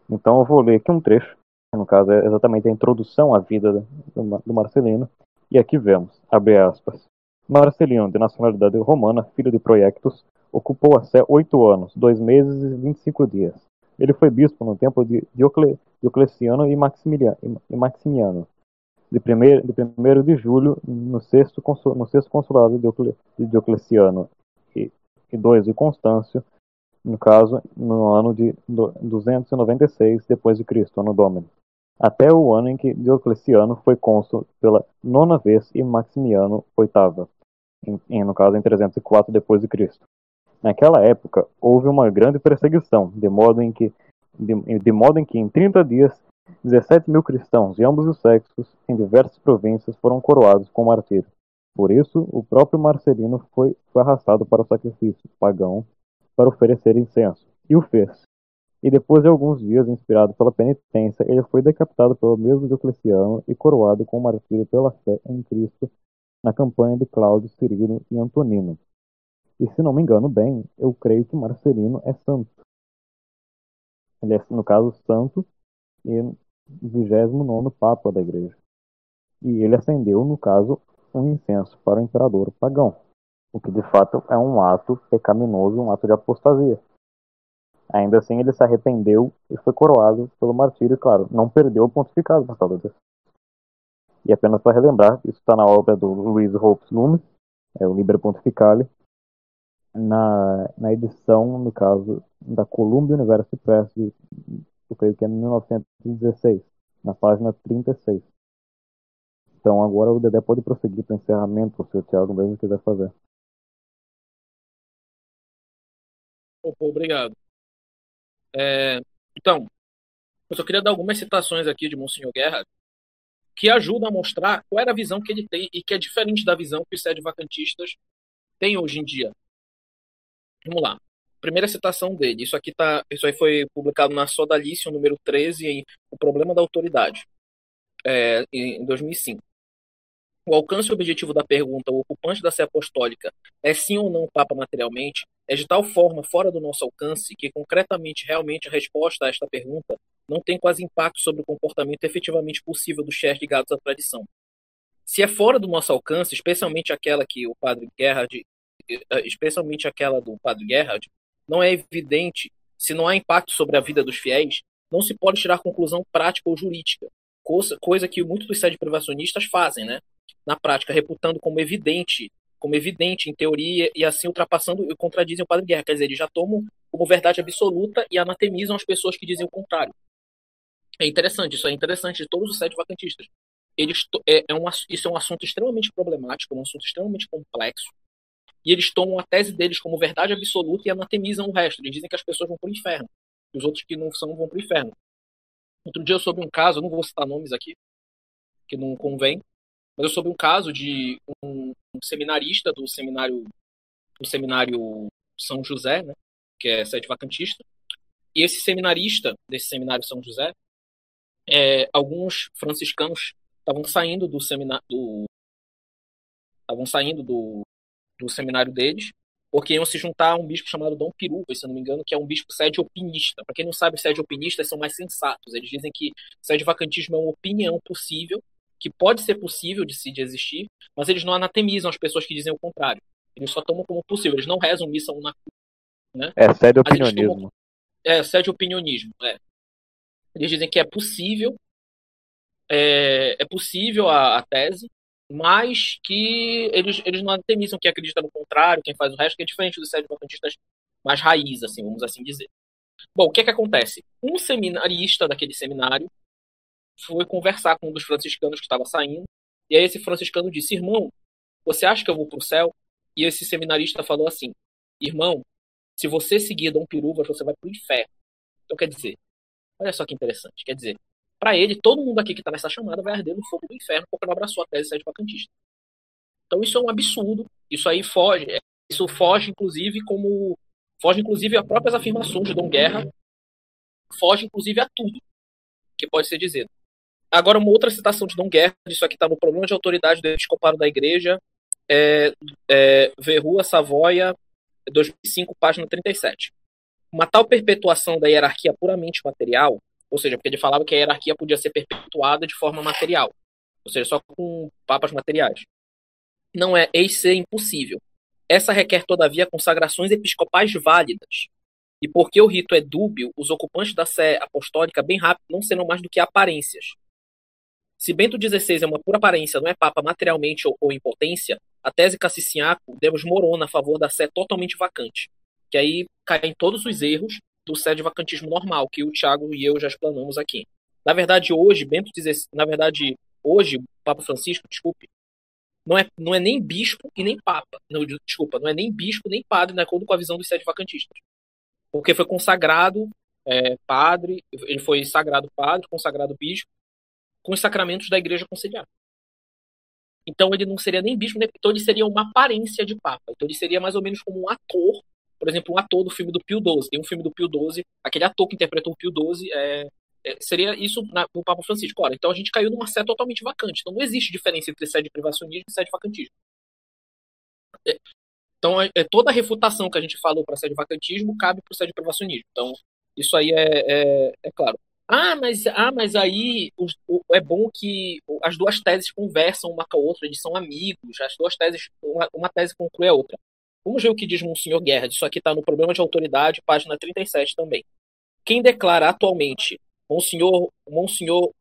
Então eu vou ler aqui um trecho que no caso é exatamente a introdução à vida do Marcelino. E aqui vemos, abre aspas. Marcelino, de nacionalidade romana, filho de Proiectus, ocupou a Sé oito anos, dois meses e vinte e cinco dias. Ele foi bispo no tempo de Diocle, Diocleciano e Maximiliano, e Maximiano, de 1 de, primeiro de julho no sexto, no sexto consulado de Diocleciano. E, e dois de Constâncio, no caso, no ano de 296 depois de Cristo, ano Domini. Até o ano em que Diocleciano foi cônsul pela nona vez e Maximiano oitava, em, no caso em 304 depois de Cristo. Naquela época houve uma grande perseguição, de modo em que de, de modo em que em 30 dias 17 mil cristãos de ambos os sexos em diversas províncias foram coroados com martírio. Por isso, o próprio Marcelino foi, foi arrastado para o sacrifício pagão para oferecer incenso, e o fez, e depois de alguns dias, inspirado pela penitência, ele foi decapitado pelo mesmo Diocleciano e coroado com martírio pela fé em Cristo na campanha de Cláudio, Cirilo e Antonino. E se não me engano bem, eu creio que Marcelino é santo. Ele é, no caso, santo e 29 Papa da Igreja. E ele acendeu, no caso, um incenso para o imperador pagão, o que de fato é um ato pecaminoso, um ato de apostasia. Ainda assim, ele se arrependeu e foi coroado pelo martírio, claro, não perdeu o pontificado por causa. E apenas para relembrar, isso está na obra do Luiz Hopes Lume, é o Liber Pontificale, na, na edição, no caso, da Columbia University Press, de, eu creio que é 1916, na página 36. Então agora o Dedé pode prosseguir para o encerramento, se o Thiago mesmo quiser fazer. Obrigado. É, então, eu só queria dar algumas citações aqui de Monsenhor Guerra que ajudam a mostrar qual era a visão que ele tem e que é diferente da visão que os sede vacantistas têm hoje em dia. Vamos lá. Primeira citação dele. Isso aqui tá, isso aí foi publicado na Sodalício, número 13, em O Problema da Autoridade, é, em 2005. O alcance e objetivo da pergunta, o ocupante da sé apostólica é sim ou não Papa materialmente, é de tal forma fora do nosso alcance que, concretamente, realmente, a resposta a esta pergunta não tem quase impacto sobre o comportamento efetivamente possível dos chefes ligados à tradição. Se é fora do nosso alcance, especialmente aquela que o padre Gerhard, eh, especialmente aquela do padre Gerhard, não é evidente, se não há impacto sobre a vida dos fiéis, não se pode tirar conclusão prática ou jurídica, coisa, coisa que muitos dos sede privacionistas fazem, né? na prática, reputando como evidente, como evidente em teoria e assim ultrapassando e contradizem o padre Guerra. Quer dizer, eles já tomam como verdade absoluta e anatemizam as pessoas que dizem o contrário. É interessante, isso é interessante de todos os sete vacantistas. Eles, é, é um, isso é um assunto extremamente problemático, um assunto extremamente complexo, e eles tomam a tese deles como verdade absoluta e anatemizam o resto. Eles dizem que as pessoas vão para o inferno, e os outros que não são vão para o inferno. Outro dia eu soube um caso, não vou citar nomes aqui, que não convém, mas eu soube um caso de um, um seminarista do seminário do seminário São José, né, que é sede vacantista, e esse seminarista desse seminário São José, é, alguns franciscanos estavam saindo do seminário estavam saindo do, do seminário deles porque iam se juntar a um bispo chamado Dom Piruva, se não me engano, que é um bispo sede opinista. Para quem não sabe, sede opinistas são mais sensatos. Eles dizem que sede vacantismo é uma opinião possível, que pode ser possível de se de existir, mas eles não anatemizam as pessoas que dizem o contrário. Eles só tomam como possível. Eles não rezam missa na né? É sede opinionismo. Tomam... É sede opinionismo. É. Eles dizem que é possível, é, é possível a, a tese, mas que eles, eles não atemizam quem acredita no contrário, quem faz o resto, que é diferente dos sede vacantistas mais raiz, assim, vamos assim dizer. Bom, o que é que acontece? Um seminarista daquele seminário foi conversar com um dos franciscanos que estava saindo, e aí esse franciscano disse: Irmão, você acha que eu vou para o céu? E esse seminarista falou assim: Irmão, se você seguir Dom Piruvas, você vai para o inferno. Então quer dizer, olha só que interessante, quer dizer, para ele, todo mundo aqui que está nessa chamada vai arder no fogo do inferno porque não abraçou a tese sede vacantista. Então isso é um absurdo. Isso aí foge, isso foge inclusive como foge inclusive a próprias afirmações de Dom Guerra, foge inclusive a tudo que pode ser dito. Agora uma outra citação de Dom Guerra, isso aqui está no problema de autoridade do episcopado da igreja, é, é Verrua Savoia 2005, página 37. Uma tal perpetuação da hierarquia puramente material ou seja, porque ele falava que a hierarquia podia ser perpetuada de forma material, ou seja, só com papas materiais. Não é eis ser impossível. Essa requer, todavia, consagrações episcopais válidas. E porque o rito é dúbio, os ocupantes da sé apostólica bem rápido não serão mais do que aparências. Se Bento XVI é uma pura aparência, não é papa materialmente ou, ou em potência, a tese Cassiciaco desmorona a favor da sé totalmente vacante, que aí cai em todos os erros do sede vacantismo normal, que o Thiago e eu já explanamos aqui. Na verdade, hoje, Bento XVI, na verdade, hoje, Papa Francisco, desculpe, não é, não é nem bispo e nem papa. Não, desculpa, não é nem bispo nem padre, de acordo com a visão dos sede vacantistas. Porque foi consagrado é, padre, ele foi sagrado padre, consagrado bispo, com os sacramentos da igreja conciliar. Então ele não seria nem bispo, nem, então ele seria uma aparência de papa. Então ele seria mais ou menos como um ator por exemplo, um ator do filme do Pio XII. Tem um filme do Pio XII, aquele ator que interpretou o Pio XII é, é, seria isso na, no Papa Francisco. Ora, então a gente caiu numa sede totalmente vacante. Então não existe diferença entre sede privacionismo e sede vacantismo. É, então é, é, toda a refutação que a gente falou para sede vacantismo cabe para o sede privacionismo. Então isso aí é, é, é, claro. Ah, mas, ah, mas aí o, o, é bom que as duas teses conversam uma com a outra, eles são amigos. As duas teses, uma, uma tese conclui a outra. Vamos ver o que diz Monsenhor Guerra. Isso aqui está no Problema de Autoridade, página 37 também. Quem declara atualmente Monsenhor, Monsenhor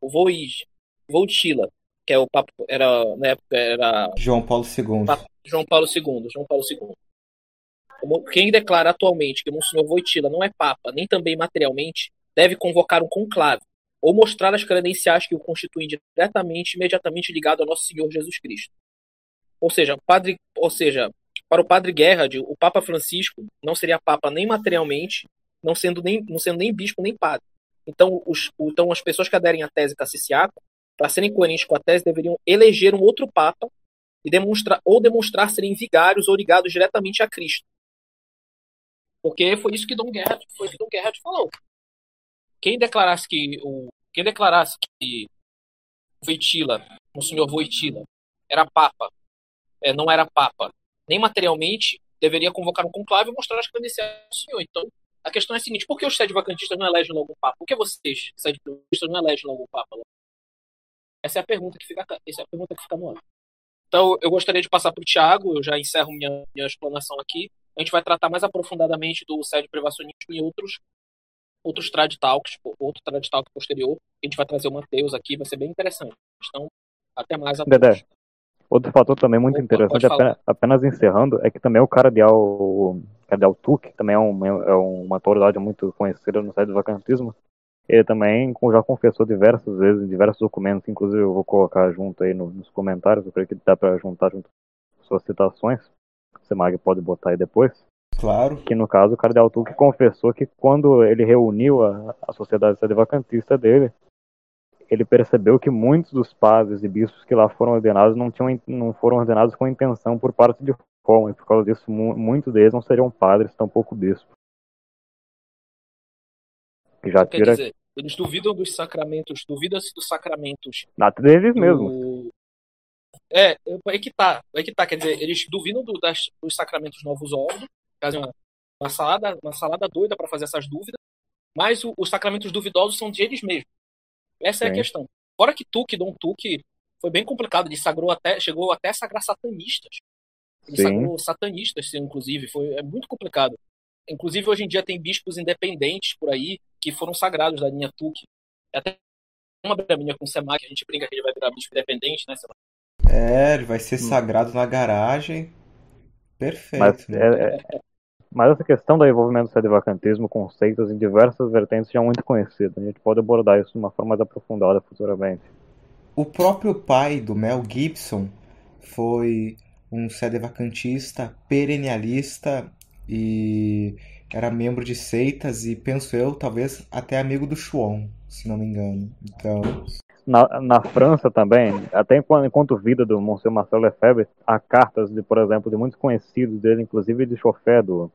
Voitila, que é o papo, era, na época era... João Paulo II. João Paulo II, João Paulo II. Quem declara atualmente que Monsenhor Voitila não é papa, nem também materialmente, deve convocar um conclave, ou mostrar as credenciais que o constituem diretamente imediatamente ligado ao nosso Senhor Jesus Cristo. Ou seja, padre, ou seja, para o padre Gerhard, o Papa Francisco não seria papa nem materialmente, não sendo nem, não sendo nem bispo nem padre. Então, os, então as pessoas que aderem à tese cassiciaca, para serem coerentes com a tese, deveriam eleger um outro papa e demonstrar ou demonstrar serem vigários ou ligados diretamente a Cristo. Porque foi isso que Dom Gerhard, foi que Dom Gerhard falou. Quem declarasse que o quem declarasse que Voitila, o senhor Voitila, era papa, é, não era papa, nem materialmente, deveria convocar um conclave e mostrar as credenciais do senhor. Então, a questão é a seguinte: por que os sede vacantistas não elegem logo um papa? Por que vocês, sede vacantistas, não elegem logo um papa? Essa é a pergunta que fica, essa é a pergunta que fica no ar. Então, eu gostaria de passar para o Tiago, eu já encerro minha, minha explanação aqui. A gente vai tratar mais aprofundadamente do sede privacionismo e outros outros trad talks, outro trad talk posterior. A gente vai trazer o Matheus aqui, vai ser bem interessante. Então, até mais. A Dedé, Outro fator também muito Opa, interessante, apenas, apenas, encerrando, é que também o Cardeal, Cardeal Tuque, também é, um, é uma autoridade muito conhecida no site do vacantismo, ele também já confessou diversas vezes em diversos documentos, inclusive eu vou colocar junto aí nos comentários, eu creio que dá para juntar junto suas citações, Semag pode botar aí depois. Claro. Que no caso o Cardeal Tuque confessou que quando ele reuniu a, a sociedade sedevacantista dele, ele percebeu que muitos dos padres e bispos que lá foram ordenados não, tinham, não foram ordenados com intenção por parte de Roma, e por causa disso muitos deles não seriam padres, tampouco bispos. Já tira... Quer dizer, eles duvidam dos sacramentos, duvidam-se dos sacramentos. Na deles do... mesmo. É, é que tá, é que tá, quer dizer, eles duvidam do, das, dos sacramentos novos órgãos, fazem uma, uma, salada, uma salada doida para fazer essas dúvidas, mas o, os sacramentos duvidosos são de eles mesmos. Essa Sim. é a questão. Fora que Tuque, Dom Tuque, foi bem complicado, ele sagrou até, chegou até a sagrar satanistas. Ele Sim. sagrou satanistas, inclusive, foi é muito complicado. Inclusive, hoje em dia tem bispos independentes por aí que foram sagrados da linha Tuque. É até uma braminha com o Semac, a gente brinca que ele vai virar bispo independente, né, Semac? É, ele vai ser hum. sagrado na garagem. Perfeito. Mas, né? é, é, mas essa questão do envolvimento do sedevacantismo com seitas em diversas vertentes já é muito conhecida. A gente pode abordar isso de uma forma mais aprofundada futuramente. O próprio pai do Mel Gibson foi um sedevacantista, perennialista e era membro de seitas e penso eu, talvez até amigo do Chuon, se não me engano. Então, na, na França também, até enquanto, enquanto vida do Monsenhor Marcelo Lefebvre, há cartas, de, por exemplo, de muitos conhecidos dele, inclusive de chofé do,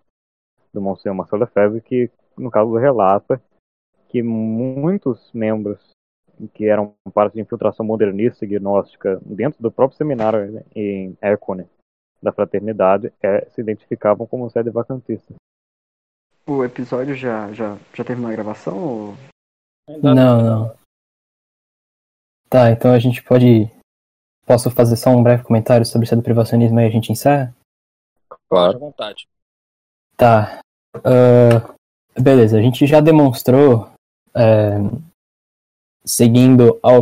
do Monsenhor Marcelo Lefebvre, que, no caso, relata que muitos membros que eram parte de infiltração modernista e gnóstica dentro do próprio seminário em Écone da fraternidade é, se identificavam como sede vacantista. O episódio já, já, já teve uma gravação? Ou... Não, não. Tá, então a gente pode. Posso fazer só um breve comentário sobre o privacionismo e a gente encerra? Claro. À vontade. Tá. Uh, beleza, a gente já demonstrou, é, seguindo a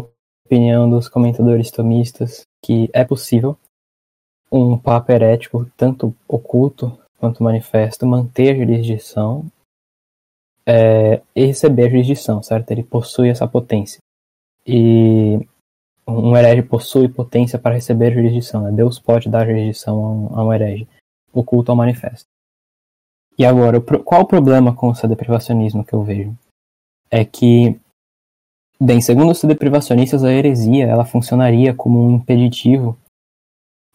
opinião dos comentadores tomistas, que é possível um papa herético, tanto oculto quanto manifesto, manter a jurisdição é, e receber a jurisdição, certo? Ele possui essa potência. E um herege possui potência para receber jurisdição. Né? Deus pode dar jurisdição a um, a um herege, oculto ao manifesto. E agora, qual o problema com o sedeprivacionismo que eu vejo? É que, bem, segundo os sedeprivacionistas, a heresia ela funcionaria como um impeditivo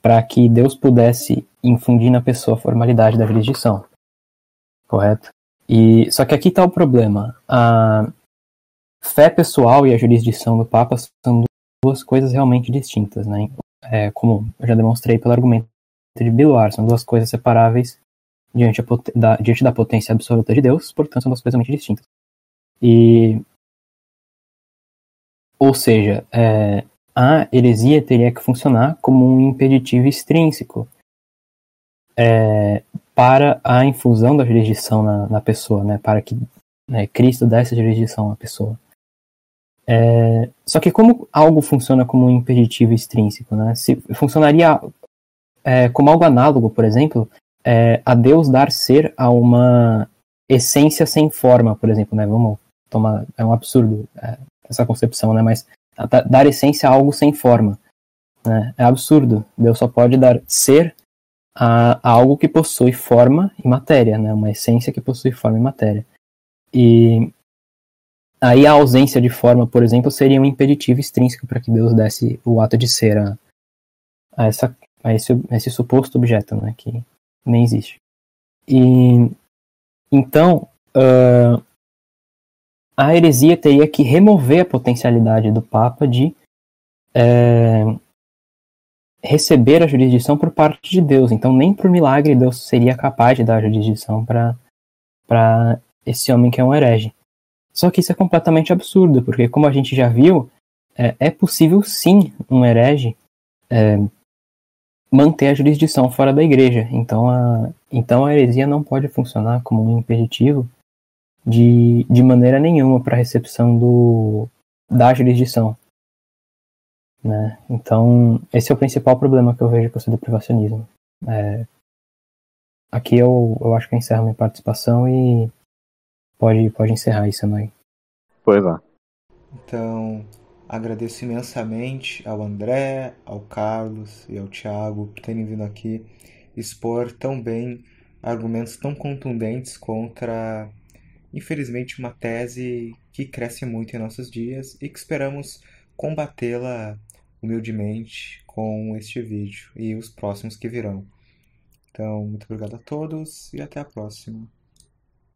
para que Deus pudesse infundir na pessoa a formalidade da jurisdição. Correto? E só que aqui está o problema. A, fé pessoal e a jurisdição do Papa são duas coisas realmente distintas, né? É, como eu já demonstrei pelo argumento de Biluar, são duas coisas separáveis diante, da, diante da potência absoluta de Deus, portanto são duas coisas realmente distintas. E, ou seja, é, a heresia teria que funcionar como um impeditivo extrínseco é, para a infusão da jurisdição na, na pessoa, né? Para que né, Cristo desse jurisdição à pessoa. É, só que como algo funciona como um impeditivo extrínseco, né? Se funcionaria é, como algo análogo, por exemplo, é, a Deus dar ser a uma essência sem forma, por exemplo, né? Vamos tomar, é um absurdo é, essa concepção, né? Mas dar essência a algo sem forma, né? É absurdo. Deus só pode dar ser a, a algo que possui forma e matéria, né? Uma essência que possui forma e matéria. E Aí a ausência de forma, por exemplo, seria um impeditivo extrínseco para que Deus desse o ato de ser a, a, essa, a, esse, a esse suposto objeto, né, que nem existe. E então uh, a heresia teria que remover a potencialidade do Papa de é, receber a jurisdição por parte de Deus. Então nem por milagre Deus seria capaz de dar jurisdição para esse homem que é um herege. Só que isso é completamente absurdo, porque como a gente já viu, é, é possível sim um herege é, manter a jurisdição fora da igreja. Então a, então a heresia não pode funcionar como um impeditivo de, de maneira nenhuma para a recepção do, da jurisdição. Né? Então, esse é o principal problema que eu vejo com o privacionismo. É, aqui eu, eu acho que eu encerro minha participação e pode, pode encerrar isso, Amai. Pois é. Então, agradeço imensamente ao André, ao Carlos e ao Thiago por terem vindo aqui expor tão bem argumentos tão contundentes contra, infelizmente, uma tese que cresce muito em nossos dias e que esperamos combatê-la humildemente com este vídeo e os próximos que virão. Então, muito obrigado a todos e até a próxima.